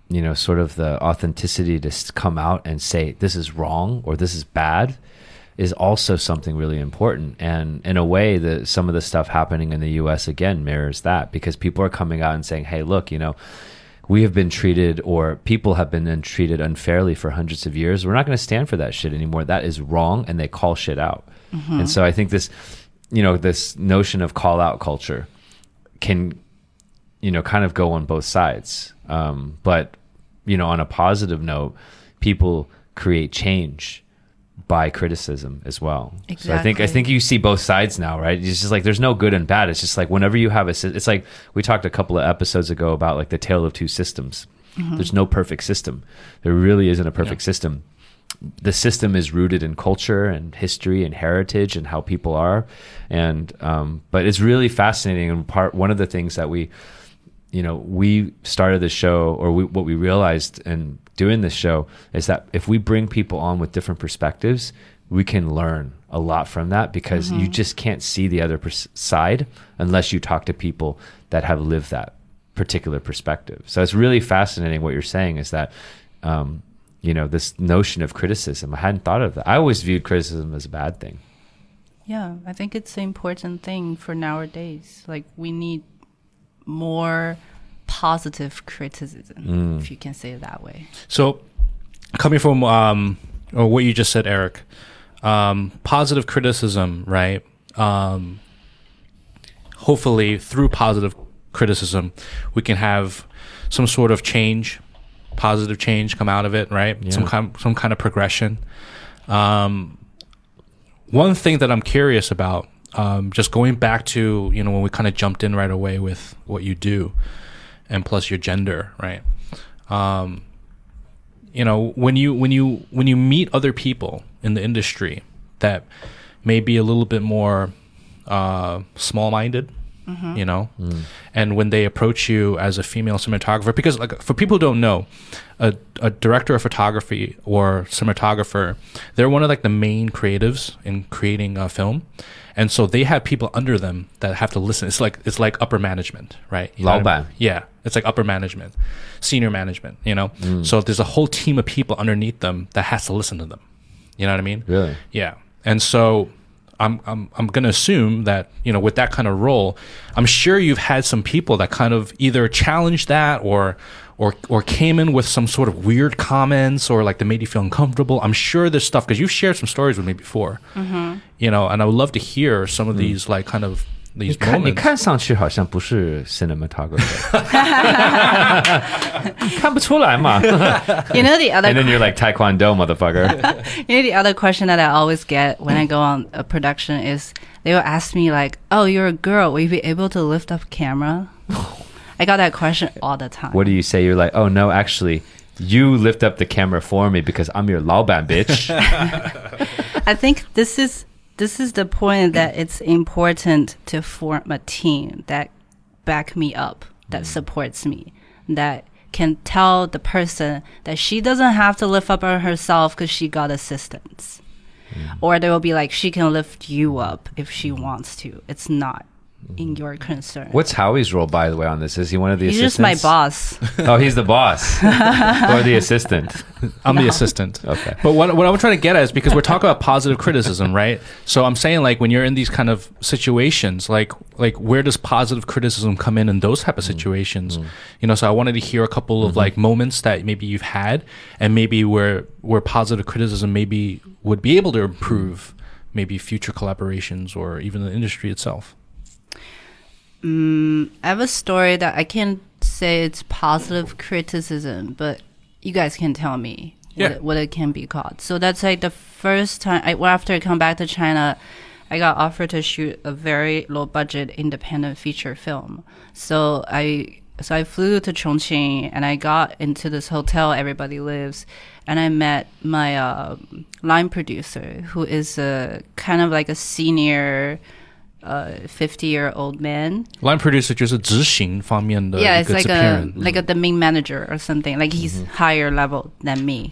you know, sort of the authenticity to come out and say this is wrong or this is bad is also something really important. And in a way, the some of the stuff happening in the U.S. again mirrors that because people are coming out and saying, "Hey, look, you know." We have been treated, or people have been treated unfairly for hundreds of years. We're not going to stand for that shit anymore. That is wrong, and they call shit out. And so I think this, you know, this notion of call out culture can you know kind of go on both sides um, but you know on a positive note people create change by criticism as well. So i think i think you see both sides now right? It's just like there's no good and bad. It's just like whenever you have a it's like we talked a couple of episodes ago about like the tale of two systems. There's no perfect system. There really isn't a perfect system. The system is rooted in culture and history and heritage and how people are, and um, but it's really fascinating. And part one of the things that we you know, we started the show, or we, what we realized in doing this show is that if we bring people on with different perspectives, we can learn a lot from that because you just can't see the other pers- side unless you talk to people that have lived that particular perspective. So it's really fascinating what you're saying is that, um, you know, this notion of criticism. I hadn't thought of that. I always viewed criticism as a bad thing. Yeah, I think it's an important thing for nowadays. Like we need more positive criticism, if you can say it that way. So, coming from um, or what you just said, Eric, um, positive criticism, right? Um, hopefully, through positive criticism, we can have some sort of change, positive change come out of it, right? Some kind, some kind of progression. Um, one thing that I'm curious about, um, just going back to you know when we kind of jumped in right away with what you do, and plus your gender, right? Um, you know when you when you when you meet other people in the industry that may be a little bit more uh, small-minded you know and when they approach you as a female cinematographer because like for people who don't know a, a director of photography or cinematographer they're one of like the main creatives in creating a film and so they have people under them that have to listen it's like it's like upper management right You I mean? yeah, it's like upper management, senior management, you know? Mm. So there's a whole team of people underneath them that has to listen to them. You know what I mean? Really? Yeah. And so I'm I'm I'm going to assume that, you know, with that kind of role, I'm sure you've had some people that kind of either challenged that or or or came in with some sort of weird comments or like they made you feel uncomfortable. I'm sure there's stuff because you've shared some stories with me before. You know, and I would love to hear some of these like kind of 你 these 看，你 moments. 看上去好像不是 cinematographer，看不出来嘛。 You know the other And then you're like Taekwondo, motherfucker. You know, the other question that I always get when I go on a production is they will ask me like, "Oh, you're a girl. Will you be able to lift up camera?" I got that question all the time. what do you say? You're like, oh no, actually, you lift up the camera for me because I'm your 老板 bitch. I think this is this is the point that it's important to form a team that back me up, that mm. supports me, that can tell the person that she doesn't have to lift up on herself because she got assistance. Mm. Or they will be like, she can lift you up if she mm. wants to. It's not in mm-hmm. your concern. What's Howie's role, by the way, on this? Is he one of the assistants? He's just my boss. Oh, he's the boss or the assistant. I'm the assistant. Okay. But what, what I'm trying to get at is because we're talking about positive criticism, right? So I'm saying like when you're in these kind of situations, like like where does positive criticism come in in those type of mm-hmm. situations? Mm-hmm. You know, so I wanted to hear a couple of like moments that maybe you've had and maybe where where positive criticism maybe would be able to improve maybe future collaborations or even the industry itself. I have a story that I can't say it's positive criticism, but you guys can tell me Yeah. what, it, what it can be called. So that's like the first time I, well, after I come back to China, I got offered to shoot a very low budget independent feature film. So I so I flew to Chongqing and I got into this hotel everybody lives, and I met my uh, line producer who is a kind of like a senior. Uh, fifty-year-old man, Line producer 就是执行方面的 yeah, 一 it's 个 like 制片人。 a like a the main manager or something. Like he's higher level than me.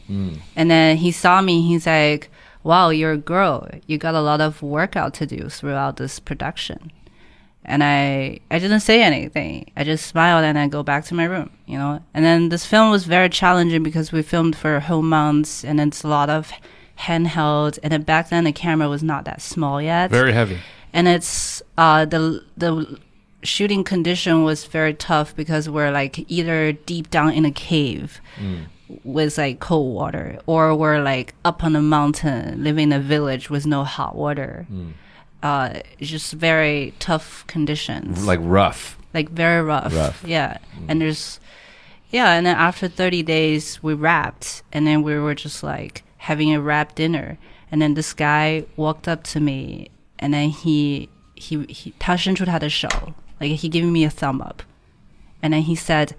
And then he saw me. He's like, "Wow, you're a girl. You got a lot of workout to do throughout this production." And I I didn't say anything. I just smiled and I go back to my room. You know. And then this film was very challenging because we filmed for a whole month, and it's a lot of handheld. And then back then the camera was not that small yet Very heavy. and it's uh the the shooting condition was very tough because we're like either deep down in a cave with like cold water or we're like up on a mountain living in a village with no hot water uh just very tough conditions Like rough. like very rough. Rough. Yeah. And there's, yeah. And then after 30 days, we wrapped, and then we were just like having a wrap dinner. And then this guy walked up to me, and then he he he 他伸出他的手 like he gave me a thumb up, and then he said,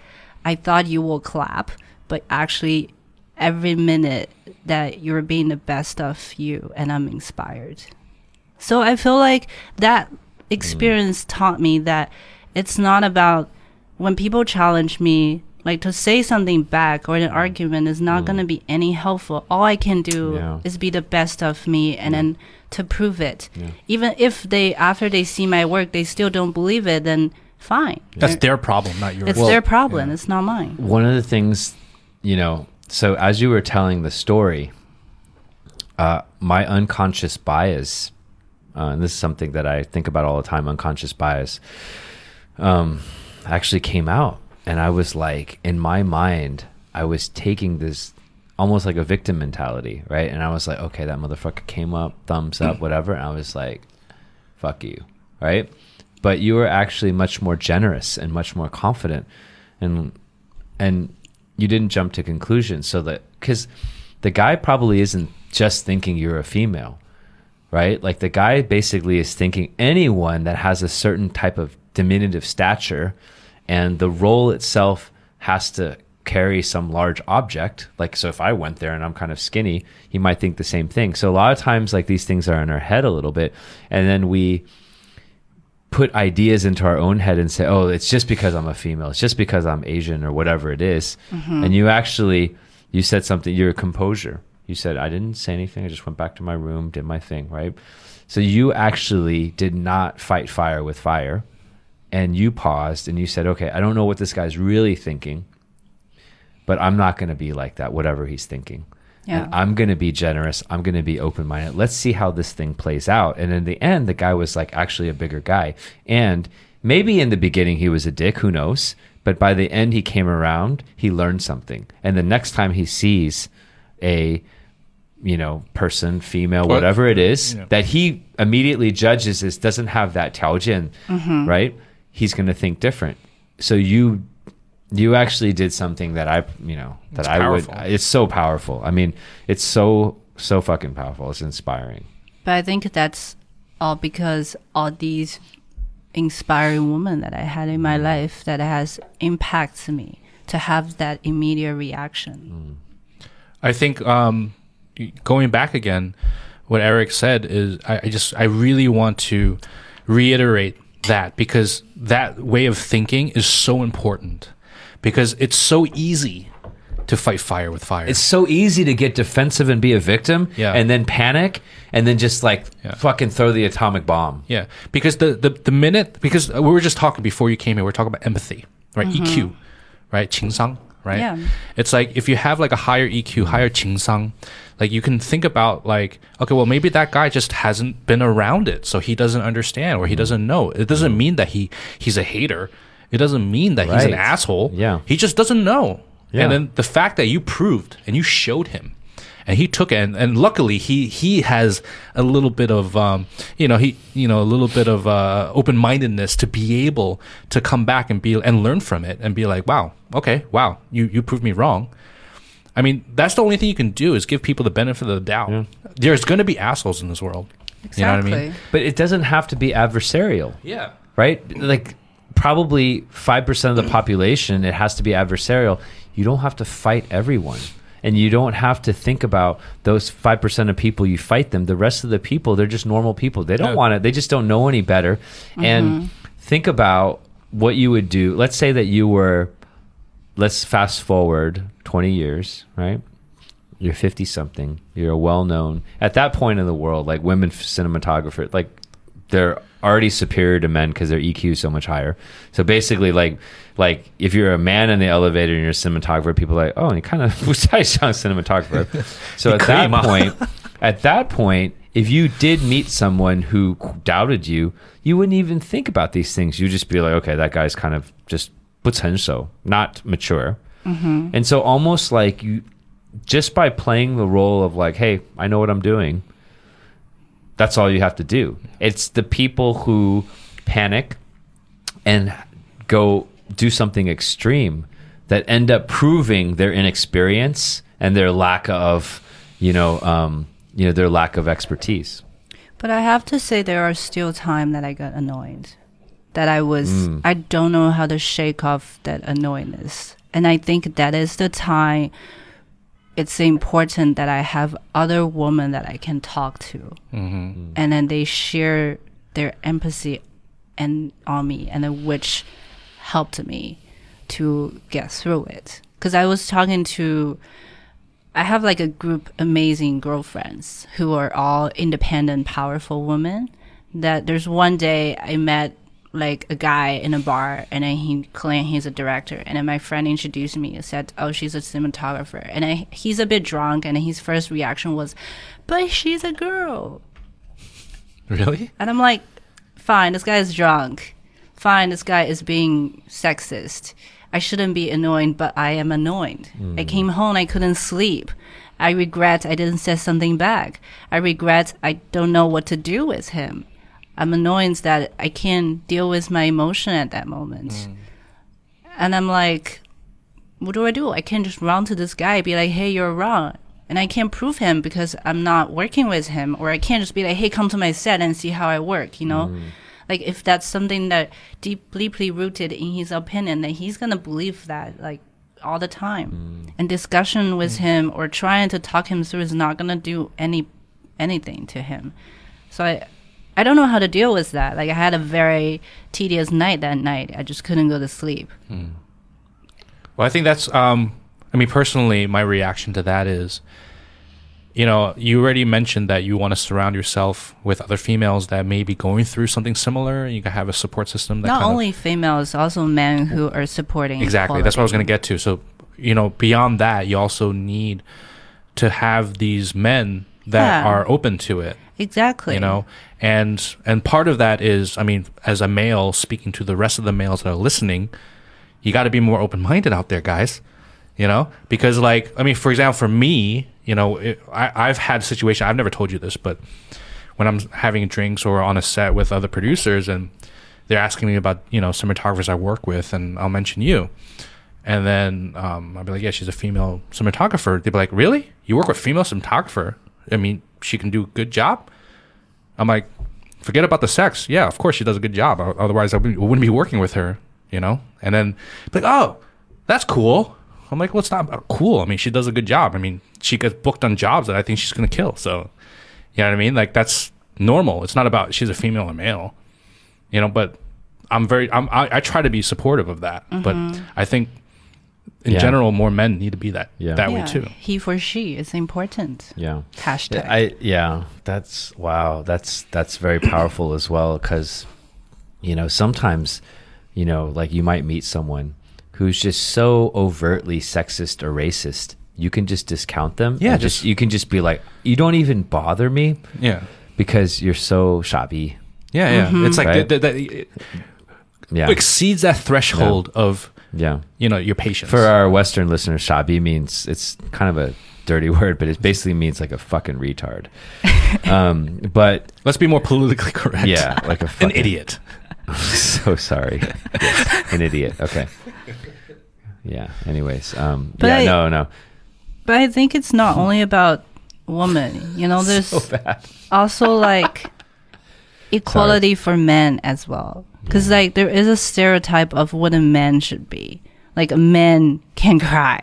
I thought you will clap, but actually, every minute that you're being the best of you, and I'm inspired. So I feel like that experience taught me that it's not about when people challenge me, like to say something back or an argument is not going to be any helpful. All I can do Yeah. is be the best of me and then to prove it. Even if they, after they see my work, they still don't believe it, then fine. That's their problem, not yours. It's their problem. It's not mine. one of the things you know so as you were telling the story uh, my unconscious bias uh, and this is something that i think about all the time unconscious bias um, actually came out and i was like in my mind i was taking this almost like a victim mentality right? And i was like okay that motherfucker came up thumbs up whatever. And i was like fuck you right? But you were actually much more generous and much more confident. And and you didn't jump to conclusions. So that because the guy probably isn't just thinking you're a female right? Like the guy basically is thinking anyone that has a certain type of diminutive stature and the role itself has to carry some large object like so if i went there and i'm kind of skinny he might think the same thing so a lot of times like these things are in our head a little bit and then we put ideas into our own head and say, "Oh, it's just because I'm a female. It's just because I'm Asian or whatever it is." Mm-hmm. And you actually you said something. Your composure. You said, "I didn't say anything. I just went back to my room, did my thing." Right. So you actually did not fight fire with fire, and you paused and you said, "Okay, I don't know what this guy's really thinking, but I'm not going to be like that. Whatever he's thinking." Yeah. And I'm going to be generous. I'm going to be open minded. Let's see how this thing plays out. And in the end, the guy was like actually a bigger guy. And maybe in the beginning he was a dick, who knows? But by the end, he came around, he learned something. And the next time he sees a, you know, person, female, Well, whatever it is, yeah. that he immediately judges as doesn't have that taojin, mm-hmm. right? He's going to think different. So you you actually did something that I, you know, that It's I powerful. would. It's so powerful. I mean, it's so so fucking powerful. It's inspiring. But I think that's all because all these inspiring women that I had in my life that has impacts me to have that immediate reaction. I think um, going back again, what Eric said is I, I just I really want to reiterate that because that way of thinking is so important because it's so easy to fight fire with fire. It's so easy to get defensive and be a victim, yeah. and then panic, and then just like yeah. fucking throw the atomic bomb. Yeah, because the, the the minute because we were just talking before you came here, we are talking about empathy, right? Mm-hmm. EQ, right? Qingshang, right? Yeah. It's like if you have like a higher EQ, higher qingshang, like you can think about like okay, well maybe that guy just hasn't been around it, so he doesn't understand or he mm-hmm. doesn't know. It doesn't mm-hmm. mean that he he's a hater it doesn't mean that he's an asshole. Yeah. He just doesn't know. Yeah. And then the fact that you proved and you showed him and he took it and, and luckily he he has a little bit of um you know he you know a little bit of uh open-mindedness to be able to come back and be and learn from it and be like wow okay wow you you proved me wrong i mean that's the only thing you can do is give people the benefit of the doubt there's going to be assholes in this world you know what i mean But it doesn't have to be adversarial. yeah right? Like probably 5% of the population, it has to be adversarial. You don't have to fight everyone. And you don't have to think about those 5% of people you fight them. The rest of the people, they're just normal people. They don't Yeah. want it. They just don't know any better. And mm-hmm. think about what you would do. Let's say that you were, let's fast forward 20 years, right? You're 50 something. You're a well known, at that point in the world, like women cinematographer, like they're already superior to men because their EQ is so much higher. So basically, like like if you're a man in the elevator and you're a cinematographer, people are like, oh, and you kind of Wusai-san cinematographer. so at that point, at that point, if you did meet someone who doubted you, you wouldn't even think about these things. You'd just be like, okay, that guy's kind of just so not mature. Mm-hmm. And so almost like you, just by playing the role of like, hey, I know what I'm doing that's all you have to do. It's the people who panic and go do something extreme that end up proving their inexperience and their lack of, you know, um, you know, their lack of expertise. But I have to say, there are still times that I got annoyed. That I was, I don't know how to shake off that annoyedness. And I think that is the time it's important that I have other women that I can talk to. Mm-hmm. And then they share their empathy and on me and then which helped me to get through it. Cuz I was talking to I have like a group amazing girlfriends who are all independent, powerful women. That there's one day I met like a guy in a bar and then he claimed he's a director and then my friend introduced me and said, Oh, she's a cinematographer and I, he's a bit drunk and his first reaction was, But she's a girl Really? and I'm like, Fine, this guy is drunk. Fine, this guy is being sexist. I shouldn't be annoyed, but I am annoyed. I hmm. came home, I couldn't sleep. I regret I didn't say something back. I regret I don't know what to do with him. I'm annoyed that I can't deal with my emotion at that moment. Mm. And I'm like, what do I do? I can't just run to this guy be like, hey, you're wrong. And I can't prove him because I'm not working with him. Or I can't just be like, hey, come to my set and see how I work, you know? Mm. Like, if that's something that deep, deeply rooted in his opinion, then he's going to believe that, like, all the time. Mm. And discussion with him or trying to talk him through is not going to do any anything to him. So I, I don't know how to deal with that. Like I had a very tedious night that night. I just couldn't go to sleep. Well, I think that's. Um, I mean, personally, my reaction to that is, you know, you already mentioned that you want to surround yourself with other females that may be going through something similar. You can have a support system that Not only females, also men who are supporting. exactly that's what i was going to get to so you know beyond that you also need to have these men that Yeah. are open to it Exactly. you know and and part of that is i mean as a male speaking to the rest of the males that are listening you got to be more open-minded out there guys you know because like i mean for example for me you know it, I, i've had a situation i've never told you this but when i'm having drinks or on a set with other producers and they're asking me about you know cinematographers i work with and i'll mention you and then um, I'll be like, yeah, she's a female cinematographer. They'd be like, really? You work with female cinematographer? I mean, she can do a good job? I'm like, forget about the sex. Yeah, of course she does a good job. Otherwise, I wouldn't be working with her, you know? And then, like, oh, that's cool. I'm like, well, it's not cool. I mean, she does a good job. I mean, she gets booked on jobs that I think she's going to kill. So, you know what I mean? Like, that's normal. It's not about she's a female or male, you know? But I'm very, I'm, I, I try to be supportive of that. But mm-hmm. I think in Yeah. general, more men need to be that Yeah. that way too. He for she is important. Yeah. Hashtag. I yeah, that's wow. That's that's very powerful as well because you know sometimes you know like you might meet someone who's just so overtly sexist or racist. You can just discount them. Yeah, just, just- you can just be like, you don't even bother me Yeah. because you're so shabby. Yeah, yeah. Mm-hmm. It's like Right? that, that, it Yeah, exceeds that threshold of yeah. you know your patience. For our Western listeners, shabby means it's kind of a dirty word, but it basically means like a fucking retard. um, but Let's be more politically correct. yeah, like a an idiot. so sorry. Yes, an idiot. Okay. Yeah. Anyways, um, But yeah, I- no, no. but I think it's not only about women. You know, there's So also like equality for men as well. Because like there is a stereotype of what a man should be. Like a man can cry,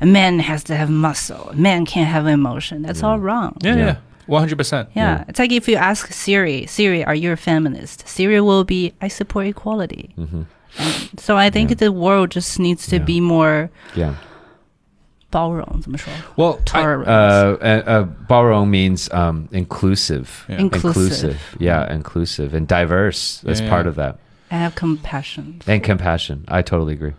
a man has to have muscle, a man can't have emotion. That's all wrong. Yeah, Yeah. yeah. One hundred percent. Yeah, it's like if you ask Siri, Siri, are you a feminist? Siri will be, I support equality. Mhm. And so I think the world just needs to Yeah. be more Yeah. 包容,怎么说? Well, I, Tolerance. Uh, uh, uh, borrow means um, inclusive. Yeah. Inclusive. Yeah, inclusive and diverse as Yeah, part yeah. of that. and have compassion. And compassion. I totally agree.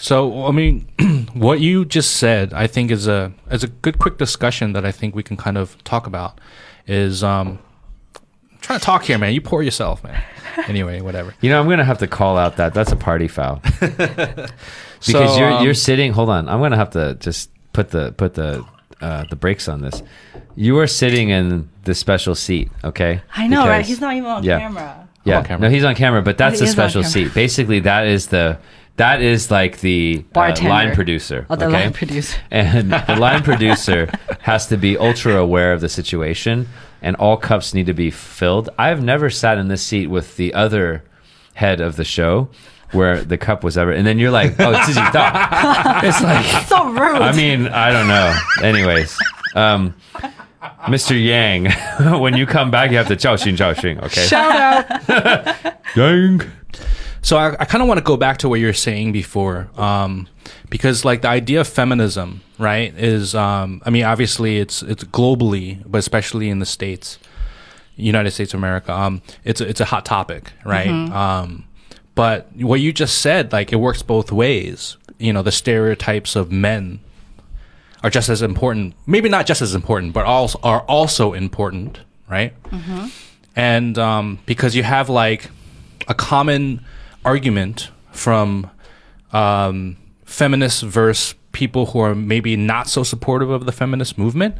so I mean, what you just said, I think is a is a good quick discussion that I think we can kind of talk about. Is um, I'm trying to talk here, man. You pour yourself, man. Anyway, whatever. You know, I'm gonna have to call out that that's a party foul because So, you're um, you're sitting. Hold on, I'm gonna have to just put the put the uh, the brakes on this. You are sitting in the special seat, okay? I know, right? He's not even on yeah. camera yeah. on camera. No, he's on camera, but that's He a special seat. Basically, that is the that is like the uh, Bartender. line producer. Oh, the okay? line producer. and the line producer has to be ultra aware of the situation, and all cups need to be filled. I've never sat in this seat with the other head of the show where the cup was ever, and then you're like, oh, it's It's like So rude. I mean, I don't know. Anyways, um, Mr. Yang, when you come back, you have to Chao Xin Chao Xin, okay? Shout out. Yang. So I, I kind of want to go back to what you were saying before, um, because like the idea of feminism, right? Is um, I mean, obviously it's it's globally, but especially in the states, United States of America, um, it's a, it's a hot topic, right? Mm-hmm. Um, but what you just said, like it works both ways. You know, the stereotypes of men are just as important, maybe not just as important, but also are also important, right? And um, because you have like a common argument from um, feminists versus people who are maybe not so supportive of the feminist movement.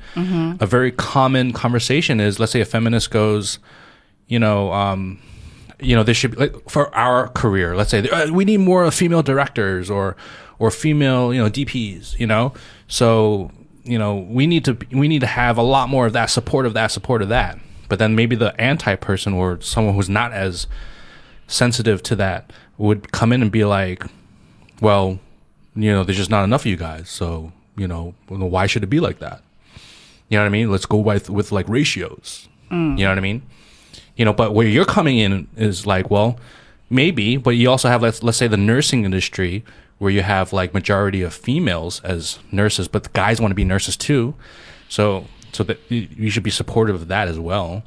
A very common conversation is, let's say, a feminist goes, you know, um, you know, there should be like for our career. Let's say uh, we need more female directors or or female, you know, DPs. You know, so you know we need to we need to have a lot more of that support of that support of that. But then maybe the anti person or someone who's not as sensitive to that would come in and be like, well, you know, there's just not enough of you guys. So, you know, why should it be like that? You know what I mean? Let's go with, with like ratios. Mm. You know what I mean? You know, but where you're coming in is like, well, maybe, but you also have, let's, let's say the nursing industry where you have like majority of females as nurses, but the guys want to be nurses too. So, so that you should be supportive of that as well.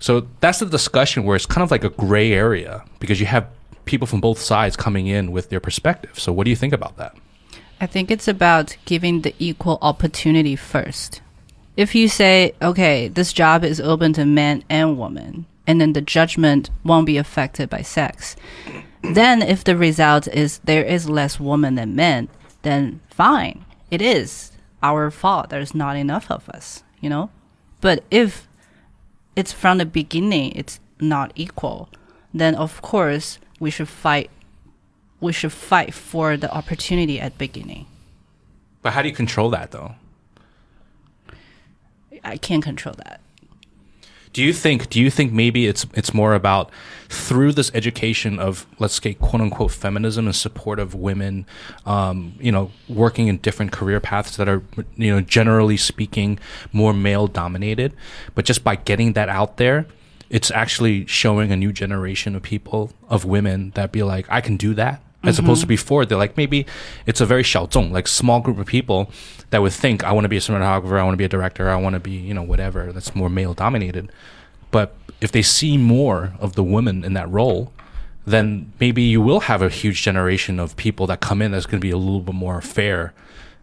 So that's the discussion where it's kind of like a gray area because you have people from both sides coming in with their perspective. So what do you think about that? I think it's about giving the equal opportunity first. If you say, okay, this job is open to men and women, and then the judgment won't be affected by sex, then if the result is there is less women than men, then fine. It is our fault. There's not enough of us, you know? But if it's from the beginning, it's not equal, then of course we should fight. We should fight for the opportunity at beginning. But how do you control that though? I can't control that. Do you think do you think maybe it's it's more about through this education of let's say quote unquote feminism and support of women, um, you know, working in different career paths that are you know generally speaking more male dominated, but just by getting that out there, it's actually showing a new generation of people of women that be like I can do that. As opposed to mm-hmm. before, they're like maybe it's a very 小众, like small group of people that would think I want to be a cinematographer, I want to be a director, I want to be you know whatever that's more male dominated. But if they see more of the women in that role, then maybe you will have a huge generation of people that come in that's going to be a little bit more fair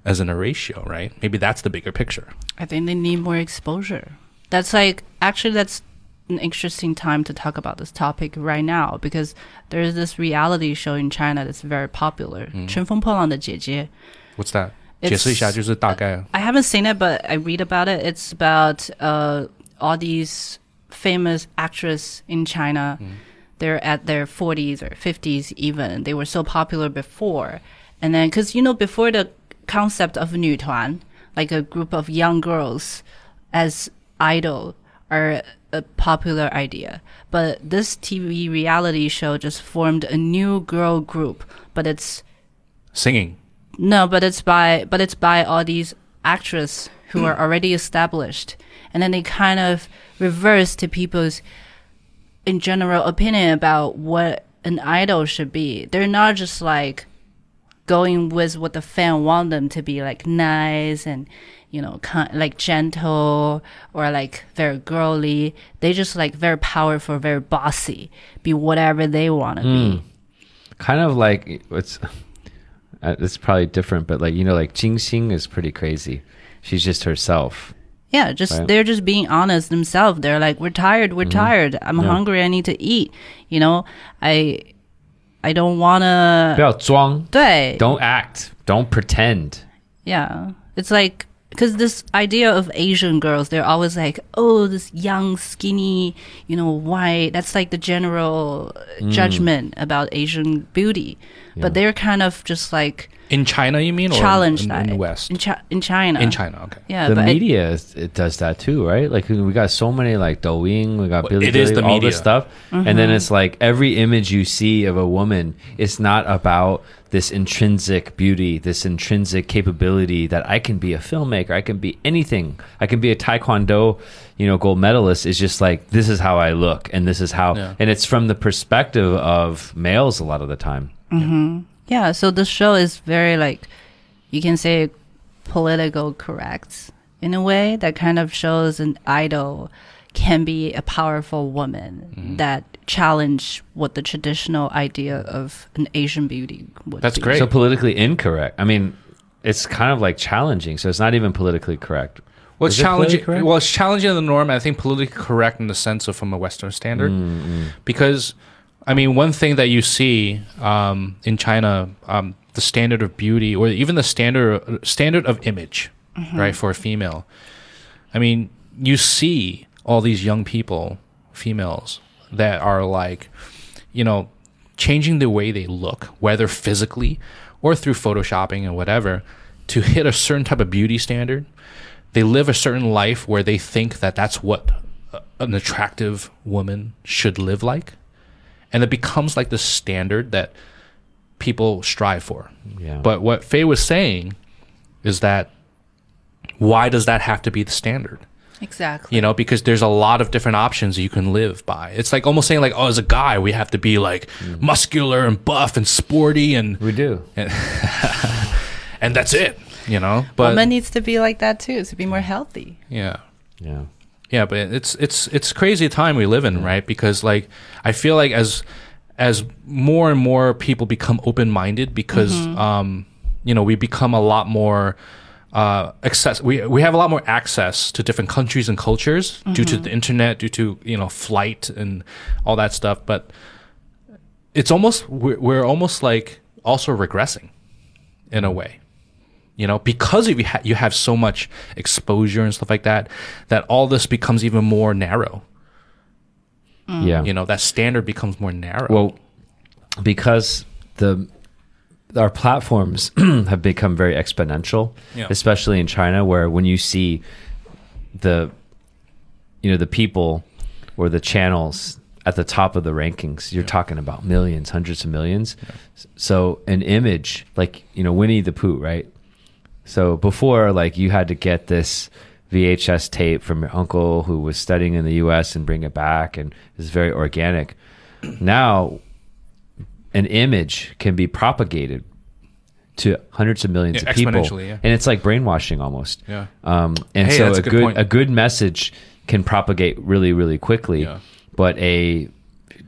as in a ratio, right? Maybe that's the bigger picture. I think they need more exposure. That's like actually that's an interesting time to talk about this topic right now because there is this reality show in China that's very popular. 乘风破浪的姐姐. What's that? It's- 解释一下就是大概 I haven't seen it, but I read about it. It's about uh, all these famous actresses in China. They're at their 40s or 50s even. They were so popular before. And then, because, you know, before the concept of 女团, like a group of young girls as idol, are a popular idea. But this TV reality show just formed a new girl group, but it's singing. no, but it's by but it's by all these actresses who are hmm. already established, and then they kind of reverse to people's in general opinion about what an idol should be. They're not just like going with what the fan want them to be, like nice and you know, kind, like gentle or like very girly. They just like very powerful, very bossy, be whatever they want to mm. be. Hmm. Kind of like it's uh, it's probably different, but like you know, like Jin Xing is pretty crazy. She's just herself. Yeah, just right. they're just being honest themselves. They're like, we're tired, we're mm -hmm. tired. I'm yeah. hungry. I need to eat. You know, I I don't wanna 不要装，对，don't act, don't pretend. Yeah, it's like because this idea of Asian girls, they're always like, "Oh, this young, skinny, you know, white." That's like the general uh, mm. judgment about Asian beauty. But they're kind of just like In China, you mean? Or challenge in, that in the West? in, Chi- in China. In China, okay. yeah, the but it- media is- it does that too, right? Like we got so many like Douyin, we got Well, Billy it is Billy, the all media. this stuff, and Mm-hmm. then it's like every image you see of a woman, it's not about this intrinsic beauty, this intrinsic capability that I can be a filmmaker, I can be anything, I can be a taekwondo, you know, gold medalist. It's just like this is how I look, and this is how, Yeah. and it's from the perspective of males a lot of the time. Yeah, so the show is very like you can say political correct in a way that kind of shows an idol can be a powerful woman Mm-hmm. that challenge what the traditional idea of an Asian beauty would That's be. great. So politically incorrect. I mean, it's kind of like challenging. So it's not even politically correct. Well, it's Is it challenging. correct? Well, it's challenging the norm. I think politically correct in the sense of from a Western standard, Mm, because I mean, one thing that you see um, in China, um, the standard of beauty, or even the standard standard of image, right, for a female. I mean, you see all these young people, females, that are like, you know, changing the way they look, whether physically or through photoshopping and whatever, to hit a certain type of beauty standard. They live a certain life where they think that that's what an attractive woman should live like. And it becomes like the standard that people strive for. Yeah. But what Fei was saying is that why does that have to be the standard? Exactly. You know, because there's a lot of different options you can live by. It's like almost saying like, oh, as a guy, we have to be like mm. muscular and buff and sporty and we do. and that's it. You know, but Woman needs to be like that too, to be more healthy. yeah, Yeah. Yeah, but it's it's it's crazy time we live in, right? Because like I feel like as as more and more people become open minded, because um, you know we become a lot more uh, access. We we have a lot more access to different countries and cultures due to the internet, due to you know flight and all that stuff. But it's almost we're, we're almost like also regressing in a way you know because of you, ha- you have so much exposure and stuff like that that all this becomes even more narrow mm. Yeah. you know that standard becomes more narrow Well, because the our platforms have become very exponential, Yeah. especially in China, where when you see the you know the people or the channels at the top of the rankings, you're talking about millions, hundreds of millions. So an image like you know Winnie the Pooh, right? So before, like you had to get this VHS tape from your uncle who was studying in the U.S. and bring it back, and it's very organic. Now, an image can be propagated to hundreds of millions Yeah, of people, yeah. and it's like brainwashing almost. Yeah. Um, and Hey, so a good good a good message can propagate really really quickly, Yeah. but a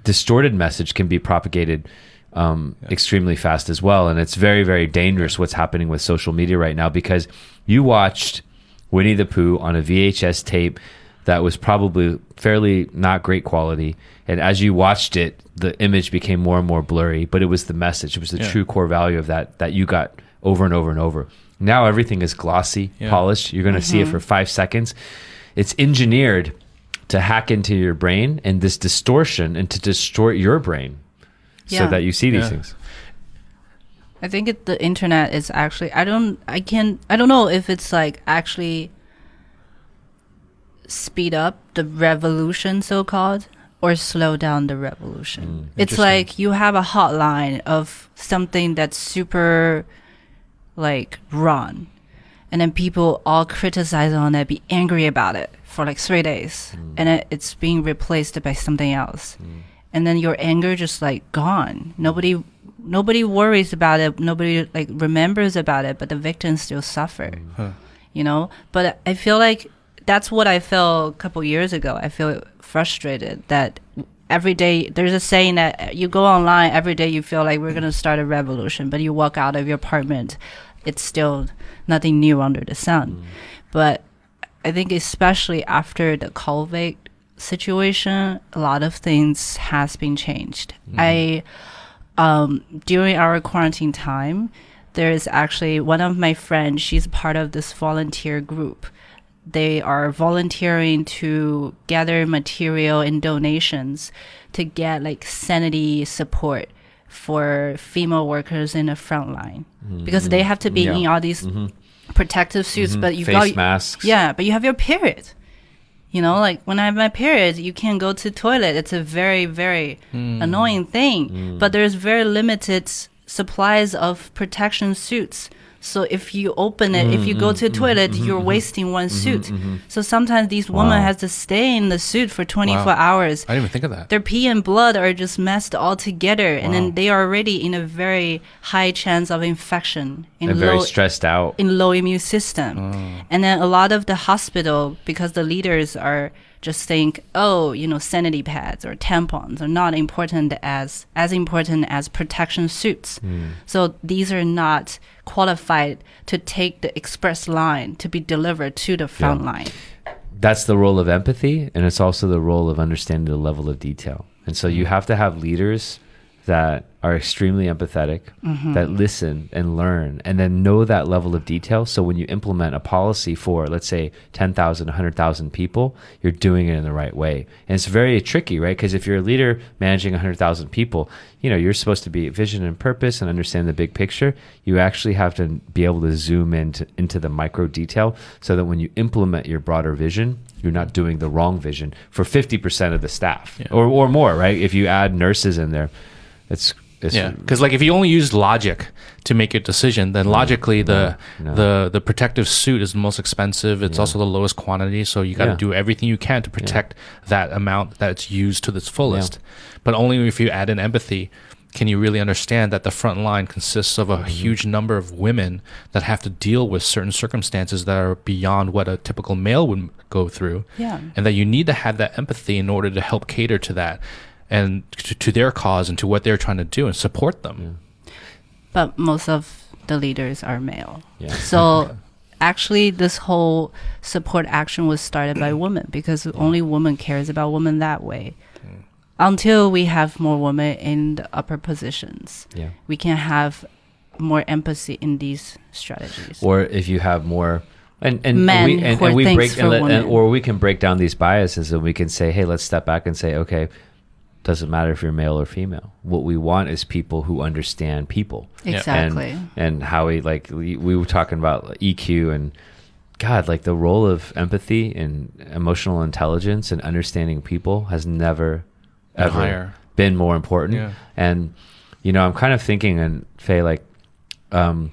distorted message can be propagated um, extremely fast as well. And it's very, very dangerous what's happening with social media right now because you watched Winnie the Pooh on a VHS tape that was probably fairly not great quality. And as you watched it, the image became more and more blurry, but it was the message. It was the Yeah. true core value of that that you got over and over and over. Now everything is glossy, Yeah. polished. You're going to see it for five seconds. It's engineered to hack into your brain and this distortion and to distort your brain so that you see these Yeah. things. I think it, the internet is actually I don't I can I don't know if it's like actually speed up the revolution so called or slow down the revolution. Mm, it's like you have a hotline of something that's super like wrong and then people all criticize on it, be angry about it for like three days, mm. and then it's being replaced by something else, mm. And then your anger just like gone. Nobody, nobody worries about it. Nobody like remembers about it, but the victims still suffer. Mm-hmm. You know, but I feel like that's what I felt a couple years ago. I feel frustrated that every day there's a saying that you go online every day you feel like we're going to start a revolution but you walk out of your apartment it's still nothing new under the sun mm-hmm. but i think especially after the covid situation a lot of things has been changed. Mm-hmm. I um, during our quarantine time there is actually one of my friends she's part of this volunteer group. They are volunteering to gather material and donations to get like sanity support for female workers in the front line. Mm-hmm. Because they have to be Yeah. in all these mm-hmm. protective suits, but you've Face got masks. yeah, but you have your period. You know, like when I have my period, you can't go to toilet. It's a very, very hmm. annoying thing. Hmm. But there's very limited supplies of protection suits. So if you open it, if you go mm, to a mm, toilet, mm, you're wasting one suit. So sometimes these women Wow. has to stay in the suit for 24 Wow. hours. I didn't even think of that. Their pee and blood are just messed all together, and then they are already in a very high chance of infection in and very low stressed out. in low immune system. Oh. And then a lot of the hospital, because the leaders are just think, oh, you know, sanity pads or tampons are not important as as important as protection suits. Hmm. So these are not qualified to take the express line to be delivered to the front line. that's the role of empathy and it's also the role of understanding the level of detail and so you hmm. have to have leaders that are extremely empathetic mm-hmm. that listen and learn and then know that level of detail. So when you implement a policy for let's say 10,000 100,000 people you're doing it in the right way. And it's very tricky right? Because if you're a leader managing 100,000 people you know you're supposed to be vision and purpose and understand the big picture. You actually have to be able to zoom into into the micro detail so that when you implement your broader vision you're not doing the wrong vision for 50% of the staff Yeah. or, or more right? If you add nurses in there it's, it's Yeah, because like if you only use logic to make a decision, then logically the no. the the protective suit is the most expensive. It's also the lowest quantity, so you got to Yeah. do everything you can to protect that amount that's used to its fullest. But only if you add in empathy can you really understand that the front line consists of a Mm-hmm. huge number of women that have to deal with certain circumstances that are beyond what a typical male would go through Yeah. and that you need to have that empathy in order to help cater to that and to, to their cause and to what they're trying to do and support them. But most of the leaders are male. Yeah. So actually this whole support action was started by women because only women cares about women that way. Until we have more women in the upper positions, yeah we can have more empathy in these strategies. or if you have more and and Men we and, and we break and let, and, or we can break down these biases and we can say hey let's step back and say okay doesn't matter if you're male or female what we want is people who understand people exactly. and, and how we like we, we were talking about EQ and God like the role of empathy and emotional intelligence and understanding people has never Been ever higher. been more important Yeah. and you know I'm kind of thinking and Fei like um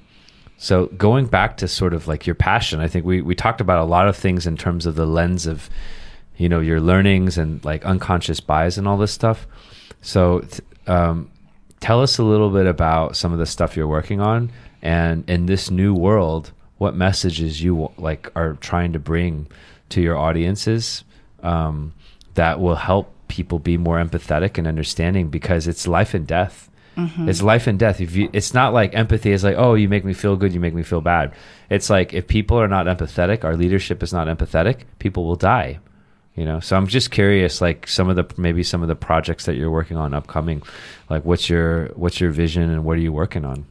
so going back to sort of like your passion I think we we talked about a lot of things in terms of the lens of you know your learnings and like unconscious bias and all this stuff. So um tell us a little bit about some of the stuff you're working on and in this new world what messages you like are trying to bring to your audiences um, that will help people be more empathetic and understanding because it's life and death. It's life and death. If you it's not like empathy is like oh you make me feel good you make me feel bad. It's like if people are not empathetic our leadership is not empathetic people will die you know so i'm just curious like some of the maybe some of the projects that you're working on upcoming like what's your what's your vision and what are you working on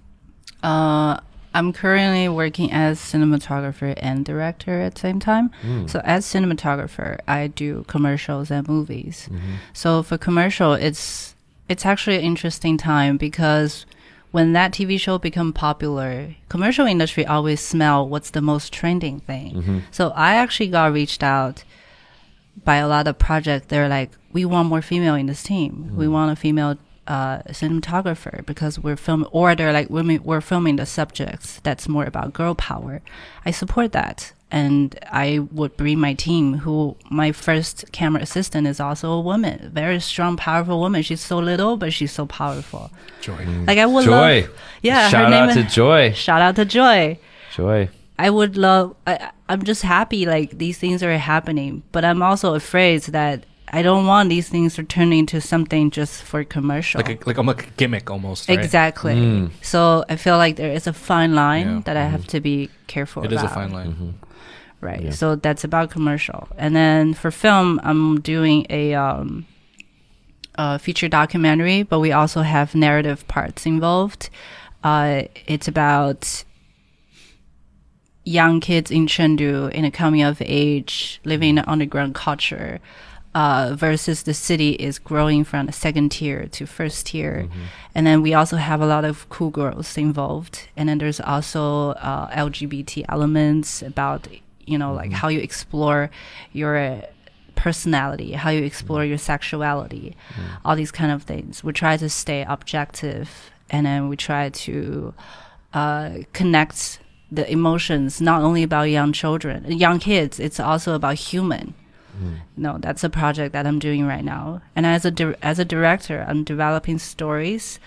Uh, I'm currently working as cinematographer and director at the same time. Hmm. So as cinematographer, I do commercials and movies. Mm-hmm. So for commercial, it's it's actually an interesting time because when that TV show become popular, commercial industry always smell what's the most trending thing. Mm-hmm. So I actually got reached out by a lot of projects. They're like, we want more female in this team. We want a female uh, cinematographer because we're filming, or they're like, women, we're filming the subjects that's more about girl power. I support that. And I would bring my team, who my first camera assistant is also a woman, very strong, powerful woman. She's so little, but she's so powerful. Joy. Like I would joy love, yeah. her shout name out to is- joy Shout out to Joy. joy I would love. I, I'm just happy like these things are happening, but I'm also afraid that I don't want these things to turn into something just for commercial. Like a, like I'm a gimmick almost. Right? Exactly. Mm. So I feel like there is a fine line Yeah. that I have to be careful It about. is a fine line. Mm-hmm. Right. Yeah. So that's about commercial. And then for film, I'm doing a um, a feature documentary, but we also have narrative parts involved. Uh, it's about young kids in Chengdu in a coming of age, living in an underground culture. uh, versus the city is growing from the second tier to first tier. Mm-hmm. And then we also have a lot of cool girls involved. And then there's also uh, LGBT elements about, you know, like how you explore your personality, how you explore your sexuality, all these kind of things. We try to stay objective and then we try to uh, connect the emotions not only about young children, young kids, it's also about human. No, that's a project that I'm doing right now. And as a as a director, I'm developing stories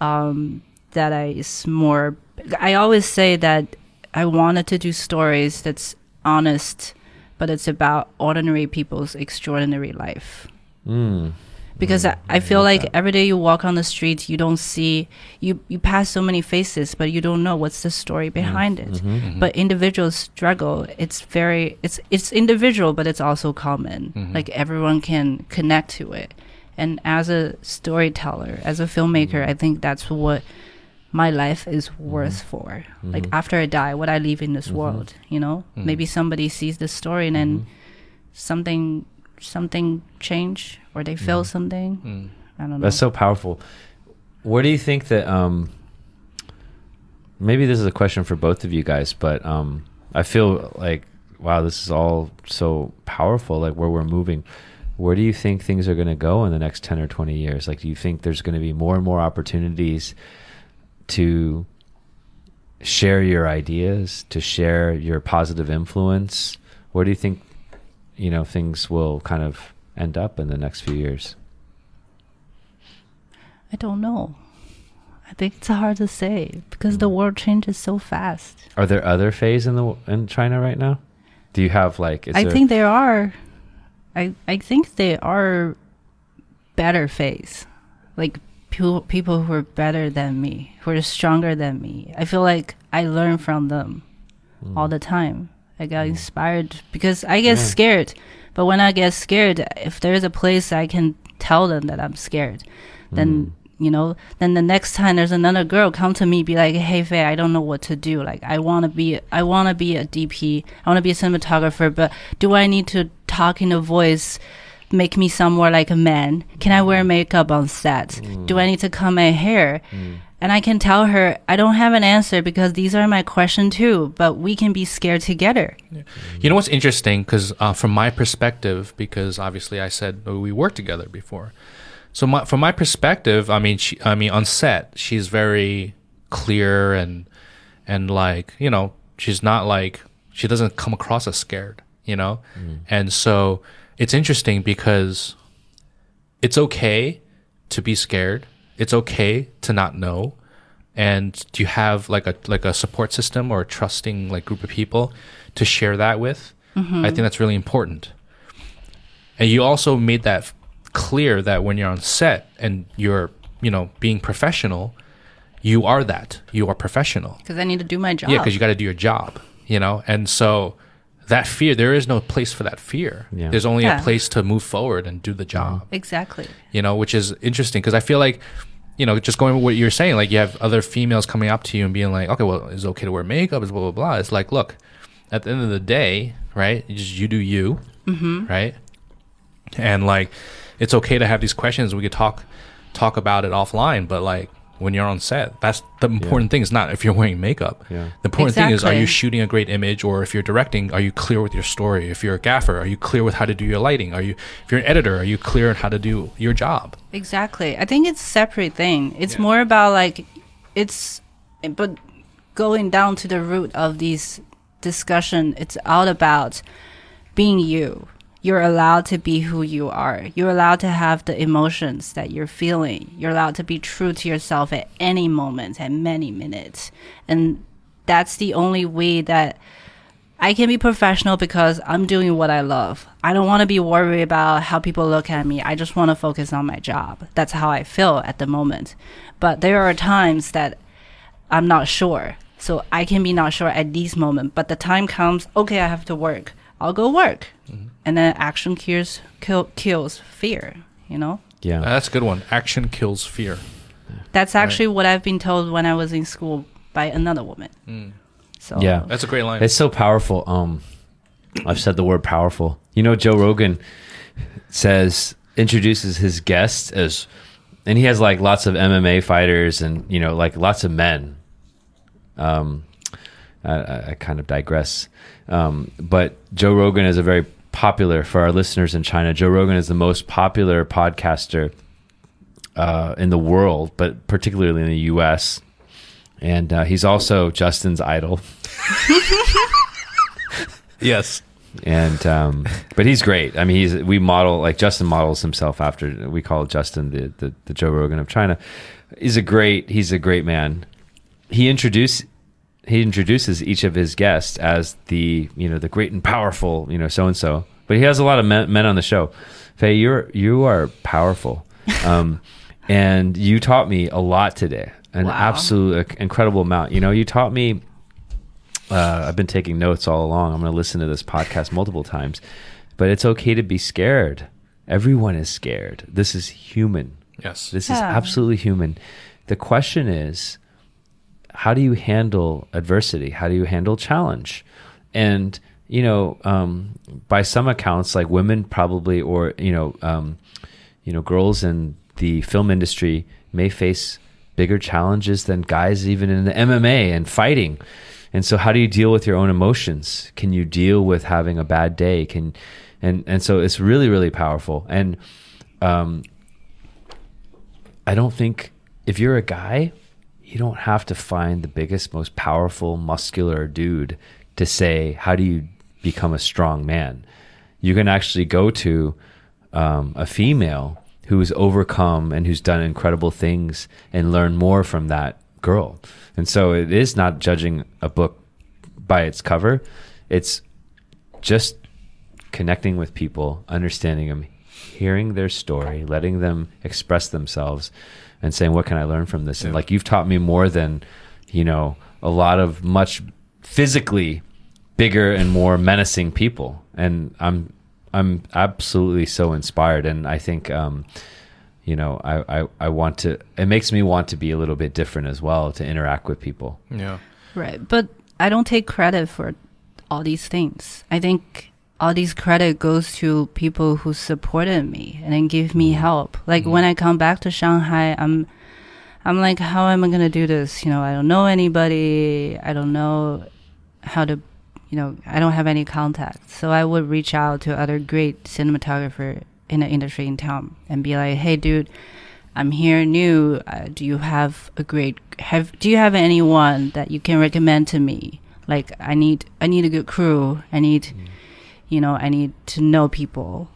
um, that I is more. I always say that I wanted to do stories that's honest, but it's about ordinary people's extraordinary life. Mm. Because mm. I, I feel like every day you walk on the street, you don't see you you pass so many faces, but you don't know what's the story mm. behind it. Mm-hmm. Mm-hmm. But individuals struggle. It's very it's it's individual, but it's also common. Mm-hmm. Like everyone can connect to it. And as a storyteller, as a filmmaker, I think that's what my life is worth for. Like after I die, what I leave in this world, you know? Maybe somebody sees this story and then something something change or they feel something. Mm. I don't know. That's so powerful. Where do you think that um maybe this is a question for both of you guys, but um I feel like wow, this is all so powerful like where we're moving. Where do you think things are going to go in the next 10 or 20 years? Like do you think there's going to be more and more opportunities to share your ideas, to share your positive influence? Where do you think you know things will kind of end up in the next few years? I don't know. I think it's hard to say because the hmm. world changes so fast. Are there other phase in the in China right now? Do you have like? Is I there- think there are. I I think there are better phase, like people people who are better than me, who are stronger than me. I feel like I learn from them hmm. all the time. I got hmm. inspired because I get Yeah. scared, but when I get scared, if there's a place I can tell them that I'm scared, then hmm. you know, then the next time there's another girl come to me, be like, "Hey, Fei, I don't know what to do. Like, I want to be, I want to be a DP, I want to be a cinematographer, but do I need to talk in a voice, make me sound more like a man? Can I wear hmm. makeup on set? Do I hmm. need to comb my hair?" And I can tell her, I don't have an answer because these are my questions too, but we can be scared together. You know what's interesting? Because uh, from my perspective, because obviously I said uh, we worked together before. So my, from my perspective, I mean, she, I mean, on set, she's very clear and and like you know, she's not like she doesn't come across as scared, you know. And so it's interesting because it's okay to be scared. It's okay to not know. And do you have like a like a support system or a trusting like group of people to share that with? Mm-hmm. I think that's really important. And you also made that clear that when you're on set and you're, you know, being professional, you are that. You are professional. Because I need to do my job. Yeah, because you got to do your job, you know? And so that fear, there is no place for that fear. Yeah. There's only Yeah. a place to move forward and do the job, exactly. you know, which is interesting because I feel like, you know, just going with what you're saying, like you have other females coming up to you and being like, okay, well, is it okay to wear makeup? Is blah, blah, blah. It's like, look, at the end of the day, right? You just, you do you, mm-hmm. right? And like, it's okay to have these questions. We could talk, talk about it offline, but like, when you're on set, that's the important thing. Is not if you're wearing makeup. Yeah. The important thing is, are you shooting a great image, or if you're directing, are you clear with your story? If you're a gaffer, are you clear with how to do your lighting? Are you, if you're an editor, are you clear on how to do your job? Exactly. I think it's a separate thing. It's more about like it's but going down to the root of these discussion, it's all about being you. You're allowed to be who you are. You're allowed to have the emotions that you're feeling. You're allowed to be true to yourself at any moment, at many minutes. And that's the only way that I can be professional because I'm doing what I love. I don't want to be worried about how people look at me. I just want to focus on my job. That's how I feel at the moment. But there are times that I'm not sure. So I can be not sure at this moment. But the time comes, okay, I have to work. I'll go work. Mm-hmm. And then action kills, kill, kills fear, you know? Yeah. Uh, that's a good one. Action kills fear. That's actually what I've been told when I was in school by another woman. So Yeah. That's a great line. It's so powerful. Um, I've said the word powerful. You know, Joe Rogan. says introduces his guests as, and he has like lots of MMA fighters and you know like lots of men. Um, I, I I kind of digress, um, but Joe Rogan is a very popular for our listeners in China. Joe Rogan is the most popular podcaster uh, in the world, but particularly in the U.S. And uh, he's also Justin's idol. Yes. and um, but he's great. I mean, he's we model like Justin models himself after we call Justin the, the the Joe Rogan of China. He's a great he's a great man. He introduce he introduces each of his guests as the you know the great and powerful you know so and so. But he has a lot of men, men on the show. Fei, you're you are powerful, um, and you taught me a lot today. An Wow. absolute incredible amount. You know, you taught me uh, I've been taking notes all along. I'm going to listen to this podcast multiple times, but it's okay to be scared. Everyone is scared. This is human. Yes. This is absolutely human. The question is, how do you handle adversity? How do you handle challenge? And you know, um, by some accounts, like women probably, or you know, um, you know, girls in the film industry may face bigger challenges than guys even in the MMA and fighting. And so, how do you deal with your own emotions? Can you deal with having a bad day? Can and and so it's really really powerful. And um, I don't think if you're a guy, you don't have to find the biggest, most powerful, muscular dude to say, how do you become a strong man? You can actually go to um, a female who's overcome and who's done incredible things and learn more from that girl. And so it is not judging a book by its cover, it's just connecting with people, understanding them, hearing their story, letting them express themselves, and saying, "What can I learn from this?" And like you've taught me more than you know a lot of much physically bigger and more menacing people, and I'm I'm absolutely so inspired, and I think. Um, you know, I, I, I want to, it makes me want to be a little bit different as well to interact with people. Yeah. Right. But I don't take credit for all these things. I think all these credit goes to people who supported me and then give me help. Like when I come back to Shanghai, I'm I'm like, how am I gonna do this? You know, I don't know anybody. I don't know how to you know, I don't have any contacts. So I would reach out to other great cinematographer in the industry in town and be like, hey dude, I'm here new. Uh, do you have a great have do you have anyone that you can recommend to me? Like I need I need a good crew. I need you know, I need to know people.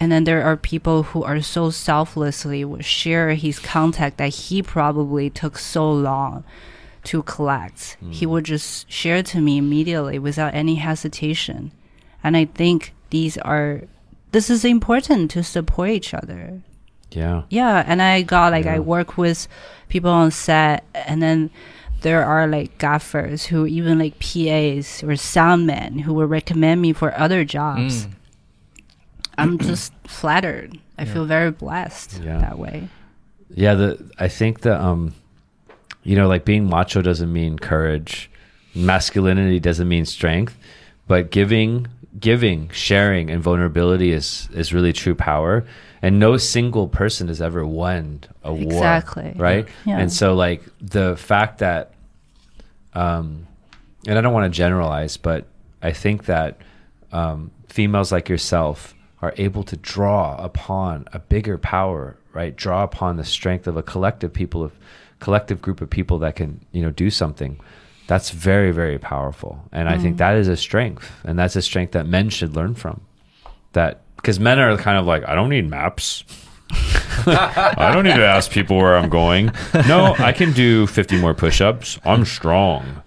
And then there are people who are so selflessly would share his contact that he probably took so long to collect. He hmm. would just share to me immediately without any hesitation. And I think these are this is important to support each other. Yeah. Yeah, and I got like I work with people on set, and then there are like gaffers who even like PAs or soundmen who will recommend me for other jobs. Mm. I'm just flattered. I feel very blessed Yeah. that way. Yeah, the I think the um you know, like being macho doesn't mean courage. Masculinity doesn't mean strength, but giving giving, sharing and vulnerability is is really true power. And no single person has ever won a war. Exactly. Right? Yeah. And so like the fact that um and I don't want to generalize, but I think that um, females like yourself are able to draw upon a bigger power, right? Draw upon the strength of a collective people of collective group of people that can, you know, do something. That's very, very powerful. And I think mm. that is a strength. And that's a strength that men should learn from. That because men are kind of like, I don't need maps. I don't need to ask people where I'm going. No, I can do 50 more push-ups. I'm strong.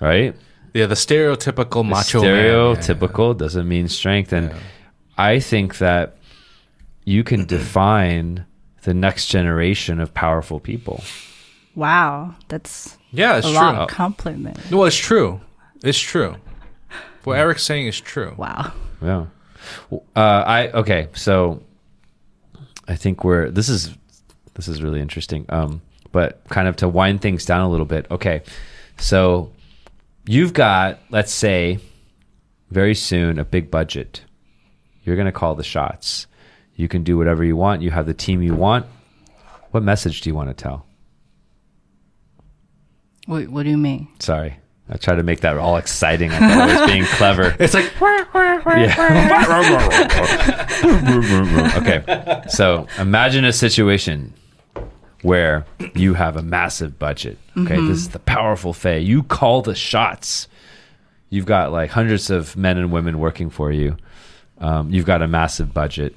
Right? Yeah, the stereotypical macho man. stereotypical doesn't mean strength and Yeah. i think that you can define the next generation of powerful people Wow, that's Yeah, it's a true. lot of compliment. Well, it's true. It's true. What Eric's saying is true. Wow. yeah uh, i okay so i think we're this is this is really interesting um but kind of to wind things down a little bit okay so you've got let's say very soon a big budget you're going to call the shots You can do whatever you want. You have the team you want. What message do you want to tell? Wait, what do you mean? Sorry. I tried to make that all exciting. I thought I was being clever. It's like Yeah. okay. So imagine a situation where you have a massive budget. Okay. This is the powerful Fei. You call the shots. You've got like hundreds of men and women working for you. Um, you've got a massive budget.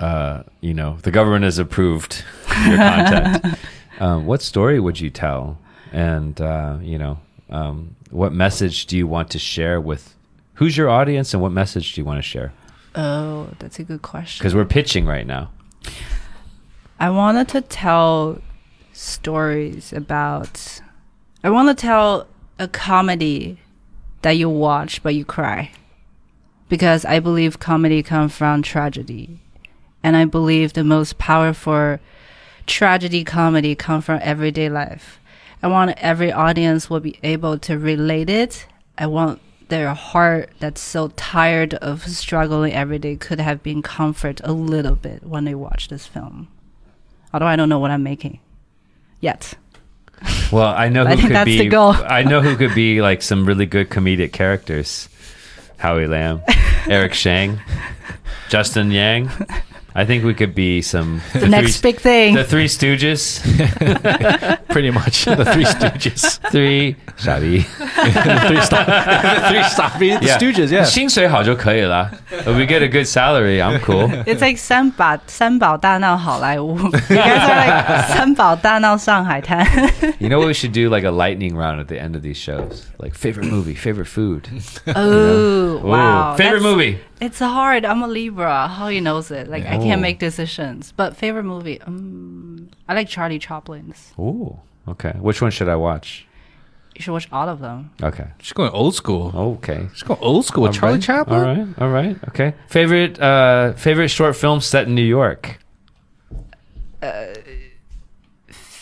Uh, you know, the government has approved your content. um, what story would you tell? And, uh, you know, um, what message do you want to share with who's your audience and what message do you want to share? Oh, that's a good question. Because we're pitching right now. I wanted to tell stories about. I want to tell a comedy that you watch but you cry, because I believe comedy comes from tragedy, and I believe the most powerful tragedy comedy come from everyday life. I want every audience will be able to relate it. I want their heart that's so tired of struggling every day could have been comfort a little bit when they watch this film. Although I don't know what I'm making yet. Well, I know I who think could be. I know who could be like some really good comedic characters. Howie Lamb, Eric Shang, Justin Yang. I think we could be some The next three, big thing. the Three Stooges, pretty much the Three Stooges. three 傻逼 the Three Stop. the Three Stoppy. The Stooges. Yeah. 薪水好就可以了. If we get a good salary, I'm cool. It's like 三宝三宝大闹好莱坞。You guys are like 三宝大闹上海滩。 You know what we should do? Like a lightning round at the end of these shows. Like favorite movie, favorite food. oh wow! Ooh, favorite That's- movie. It's hard. I'm a Libra. How he knows it? Like I Oh. can't make decisions. But favorite movie? Um, I like Charlie Chaplin's. Ooh. Okay. Which one should I watch? You should watch all of them. Okay. She's going old school. Okay. She's going old school with All Charlie right, Chaplin. All right, all right, okay. Favorite uh favorite short film set in New York.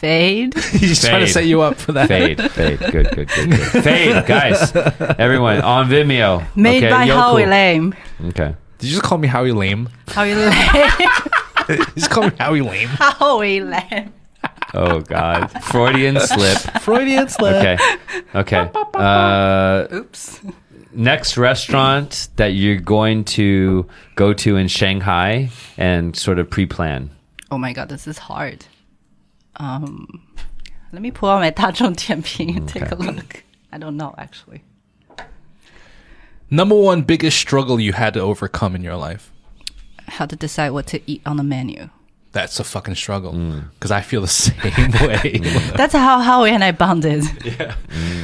Fade. He's trying to set you up for that. Fade, fade. Good, good, good, good. Fade, guys. Everyone on Vimeo. Made okay, by yo, Howie cool. Lame. Okay. Did you just call me Howie Lame? Howie Lame. You just call me Howie Lame. Howie Lame. Oh God. Freudian slip. Freudian slip. Okay. Okay. Uh Oops. next restaurant that you're going to go to in Shanghai and sort of pre-plan. Oh my god, this is hard. Um, let me pull out my 大众点评 and take a look. I don't know actually. Number one biggest struggle you had to overcome in your life. How to decide what to eat on the menu. That's a fucking struggle. Mm. Because I feel the same way. That's how Howie and I bonded.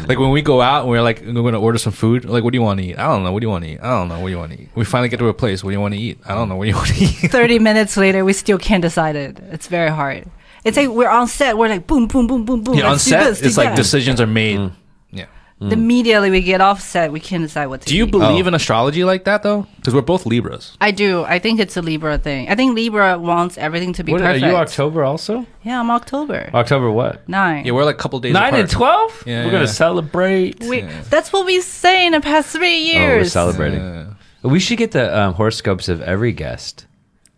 like when we go out and we're like, we're going to order some food. Like, what do you want to eat? I don't know. What do you want to eat? I don't know. What do you want to eat? We finally get to a place. What do you want to eat? I don't know. What do you want to eat? 30 minutes later, we still can't decide it. It's very hard. It's like we're on set. We're like boom, boom, boom, boom, boom. Yeah, on set, this, it's like that. decisions are made. Yeah. Immediately we get off set, we can't decide what to Do you eat. believe Oh. in astrology like that though? Because we're both Libras. I do. I think it's a Libra thing. I think Libra wants everything to be What, are you October also? Yeah, I'm October. October what? Nine. Yeah, we're like a couple days Nine apart. and twelve? Yeah, We're gonna celebrate. we, That's what we say in the past three Oh, we're celebrating. Yeah. We should get the um, horoscopes of every guest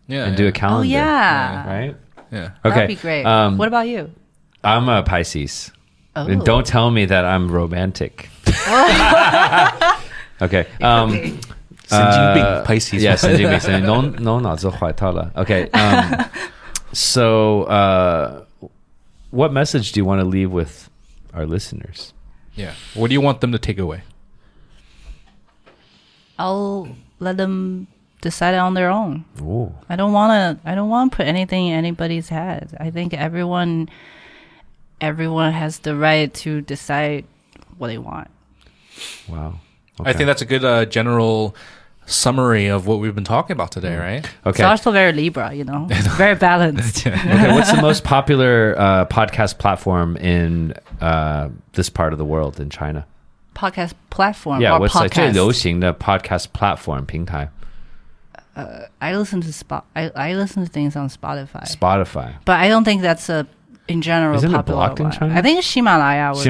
Yeah. and do a calendar. oh yeah. Right? Yeah. Okay. That'd be great. Um, what about you? I'm a Pisces. Oh. And don't tell me that I'm romantic. okay. Um, 神经病 uh, Pisces. Yeah, 神经病，神经病 no no 脑子坏透了. Okay. Um, so, uh, what message do you want to leave with our listeners? Yeah. What do you want them to take away? I'll let them decide it on their own. Ooh. I don't want to. I don't want to put anything in anybody's head. I think everyone, everyone has the right to decide what they want. Wow. I think that's a good uh, general summary of what we've been talking about today, right? okay. It's also very Libra, you know, very balanced. okay. What's the most popular uh, podcast platform in uh, this part of the world in China? podcast platform Yeah, or what's like 最 podcast. 流行的 podcast platform 平台 Uh, I listen to spot. I, I listen to things on Spotify, Spotify. but I don't think that's a in general Isn't it popular blocked in one. China? I think Himalaya. would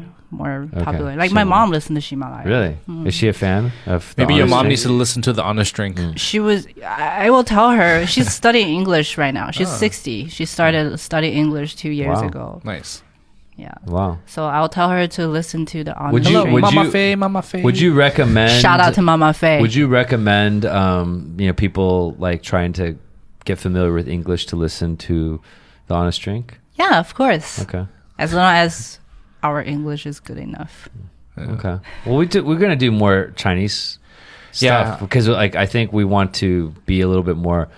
be- more Okay. popular. Like So- my mom listened to Himalaya. Really? Mm. Is she a fan of? the Maybe your mom Drink? needs to listen to the honest drink. Mm. She was. I I will tell her she's studying English right now. She's Ah. 60. She started mm. studying English two years Wow. ago. Nice. Yeah. Wow. So I'll tell her to listen to the honest Would you- drink. would Mama you- Fei, Mama Fei. Would you recommend? Shout out to Mama Fei. Would you recommend, um, you know, people like trying to get familiar with English to listen to the Honest Drink? Yeah, of course. Okay. As long as our English is good enough. Okay. Well, we do, we're gonna do more Chinese stuff Yeah. because, like, I think we want to be a little bit more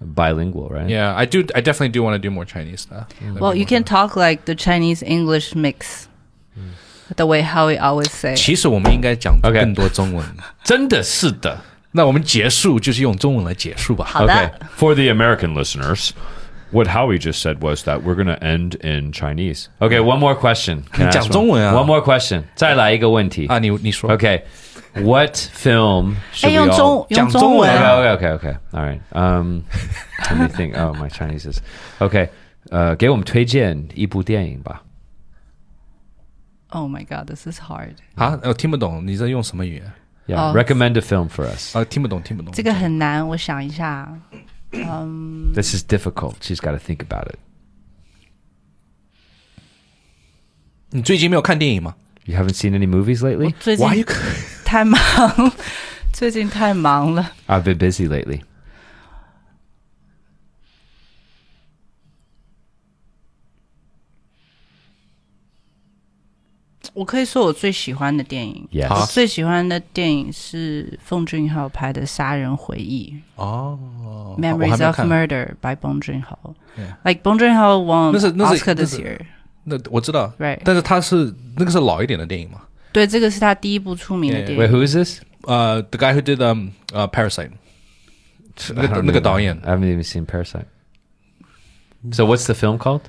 bilingual, right? Yeah, I do. I definitely do want to do more Chinese stuff. Well, you can talk like the Chinese English mix. The way Howie always say. 其实我们应该讲 OK 更多中文。真的是的。那我们结束就是用中文来结束吧。好的。 Okay. For the American listeners, what Howie just said was that we're going to end in Chinese. Okay, one more question. Can I 你讲 ask 中文啊。 One more question. 再来一个问题。啊，你你说 Okay. What film 哎， should we 用 all 中用讲中文中文啊 Okay, okay, okay, okay. All right. Um, let me think. Oh, my Chinese is okay. 呃，给我们推荐一部电影吧。 Oh my god, this is hard. 啊，我听不懂你在用什么语言 Yeah, 哦 recommend a film for us. 啊？听不懂，听不懂。这个很难，我想一下。嗯， This is difficult. She's got to think about it. 你最近没有看电影吗 You haven't seen any movies 我 lately? 最？Why 近 you？ 太忙，最近太忙了。I've been busy lately. 我可以说我最喜欢的电影。Yes. 我最喜欢的电影是奉俊昊拍的《杀人回忆哦，》（Memories of Murder by Bong Joon-ho）。Yeah. Like Bong Joon-ho won 那是那是 this 是 year。那我知道 Right 但是他是那个是老一点的电影嘛？对，这个是他第一部出名的 Yeah. 电 Wait, 影。 who is this? 呃，The guy who did um 呃 Parasite，那 I 个 don't 那个 even- 导演 I haven't even seen Parasite. So what's the film called?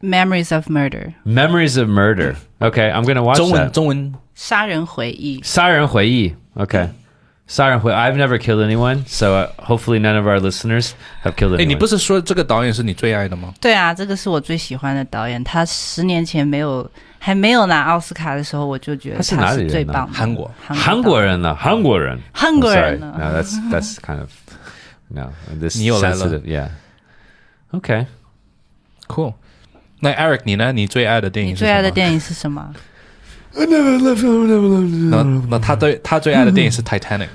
Memories of Murder， Memories of Murder. Okay, I'm gonna watch 中文 that. 中文杀人回忆。杀人回忆. Okay. 杀人回 I've never killed anyone, so uh, hopefully none of our listeners have killed 哎， anyone. 你不是说这个导演是你最爱的吗？对啊，这个是我最喜欢的导演。他十年前没有 还没有拿奥斯卡的时候，我就觉得他是哪里人最棒的。韩国韩国人呢？韩国人。韩国人呢 No, that's that's kind of now. This 你又来了。sensitive. Yeah. Okay. Cool。那 Eric 你呢？你最爱的电影？最爱的电影是什么？那那他最他最爱的电影是 Titanic。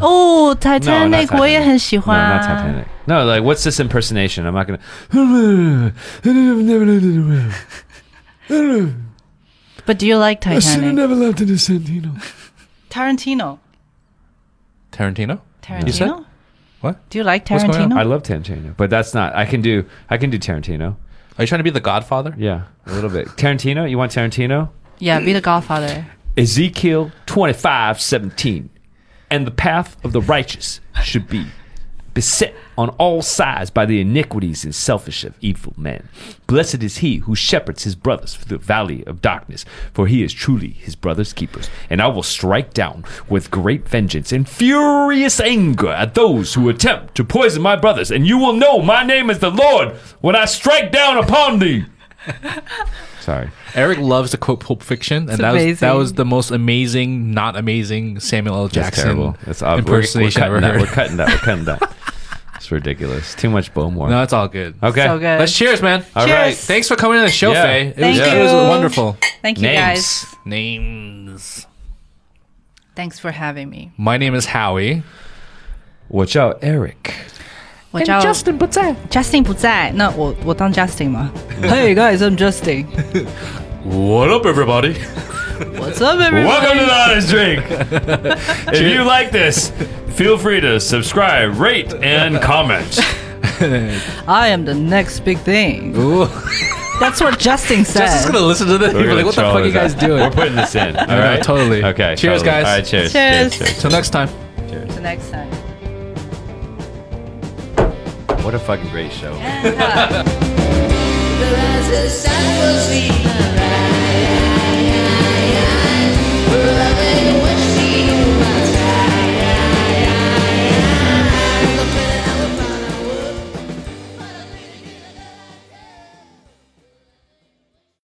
哦 not，Titanic，Titanic. 我也很喜欢。Titanic. No, like what's this impersonation? I'm not gonna. But do you like I should have Titanic? never left it to Santino. Tarantino. Tarantino。You said? Tarantino. What? Do you like What's going on? Tarantino? I love Tarantino, but that's not. I can do. I can do Tarantino. Are you trying to be the Godfather? Yeah, a little bit. Tarantino. You want Tarantino? Yeah, be the Godfather. Ezekiel twenty five seventeen, and the path of the righteous should be beset on all sides by the iniquities and selfish of evil men. Blessed is he who shepherds his brothers through the valley of darkness, for he is truly his brother's keeper. And I will strike down with great vengeance and furious anger at those who attempt to poison my brothers. And you will know my name is the Lord when I strike down upon thee. Sorry. Eric loves to quote Pulp Fiction, and It's that was that was the most amazing, not amazing Samuel L. That's Jackson terrible. That's uh, we're, we're impersonation I cutting that. We're cutting that. We're cutting that. It's ridiculous. Too much Bowmore. No, it's all good. Okay. So good. Let's cheers, man. All right. Cheers. Thanks for coming to the show, Yeah. Fei. It Thank was, it was wonderful. Thank you guys. Names. Thanks for having me. My name is Howie. Watch out, Eric. 我叫 Justin 不在，Justin 不在，那我我当 Justin？Hey guys, I'm Justin。What up, everybody? What's up, everybody? Welcome to the Honest Drink. if you like this, feel free to subscribe, rate, and comment. I am the next big thing. Ooh. That's what Justin said. Justin's gonna listen to this. He's We're like, "What the gonna fuck show you guys uh, that. doing?" We're putting this in. All know, right. totally. Okay. Cheers, totally. guys. All right. Cheers. Cheers. Cheers. Till next time. The next time. What a fucking great show. But as the sun will see arise.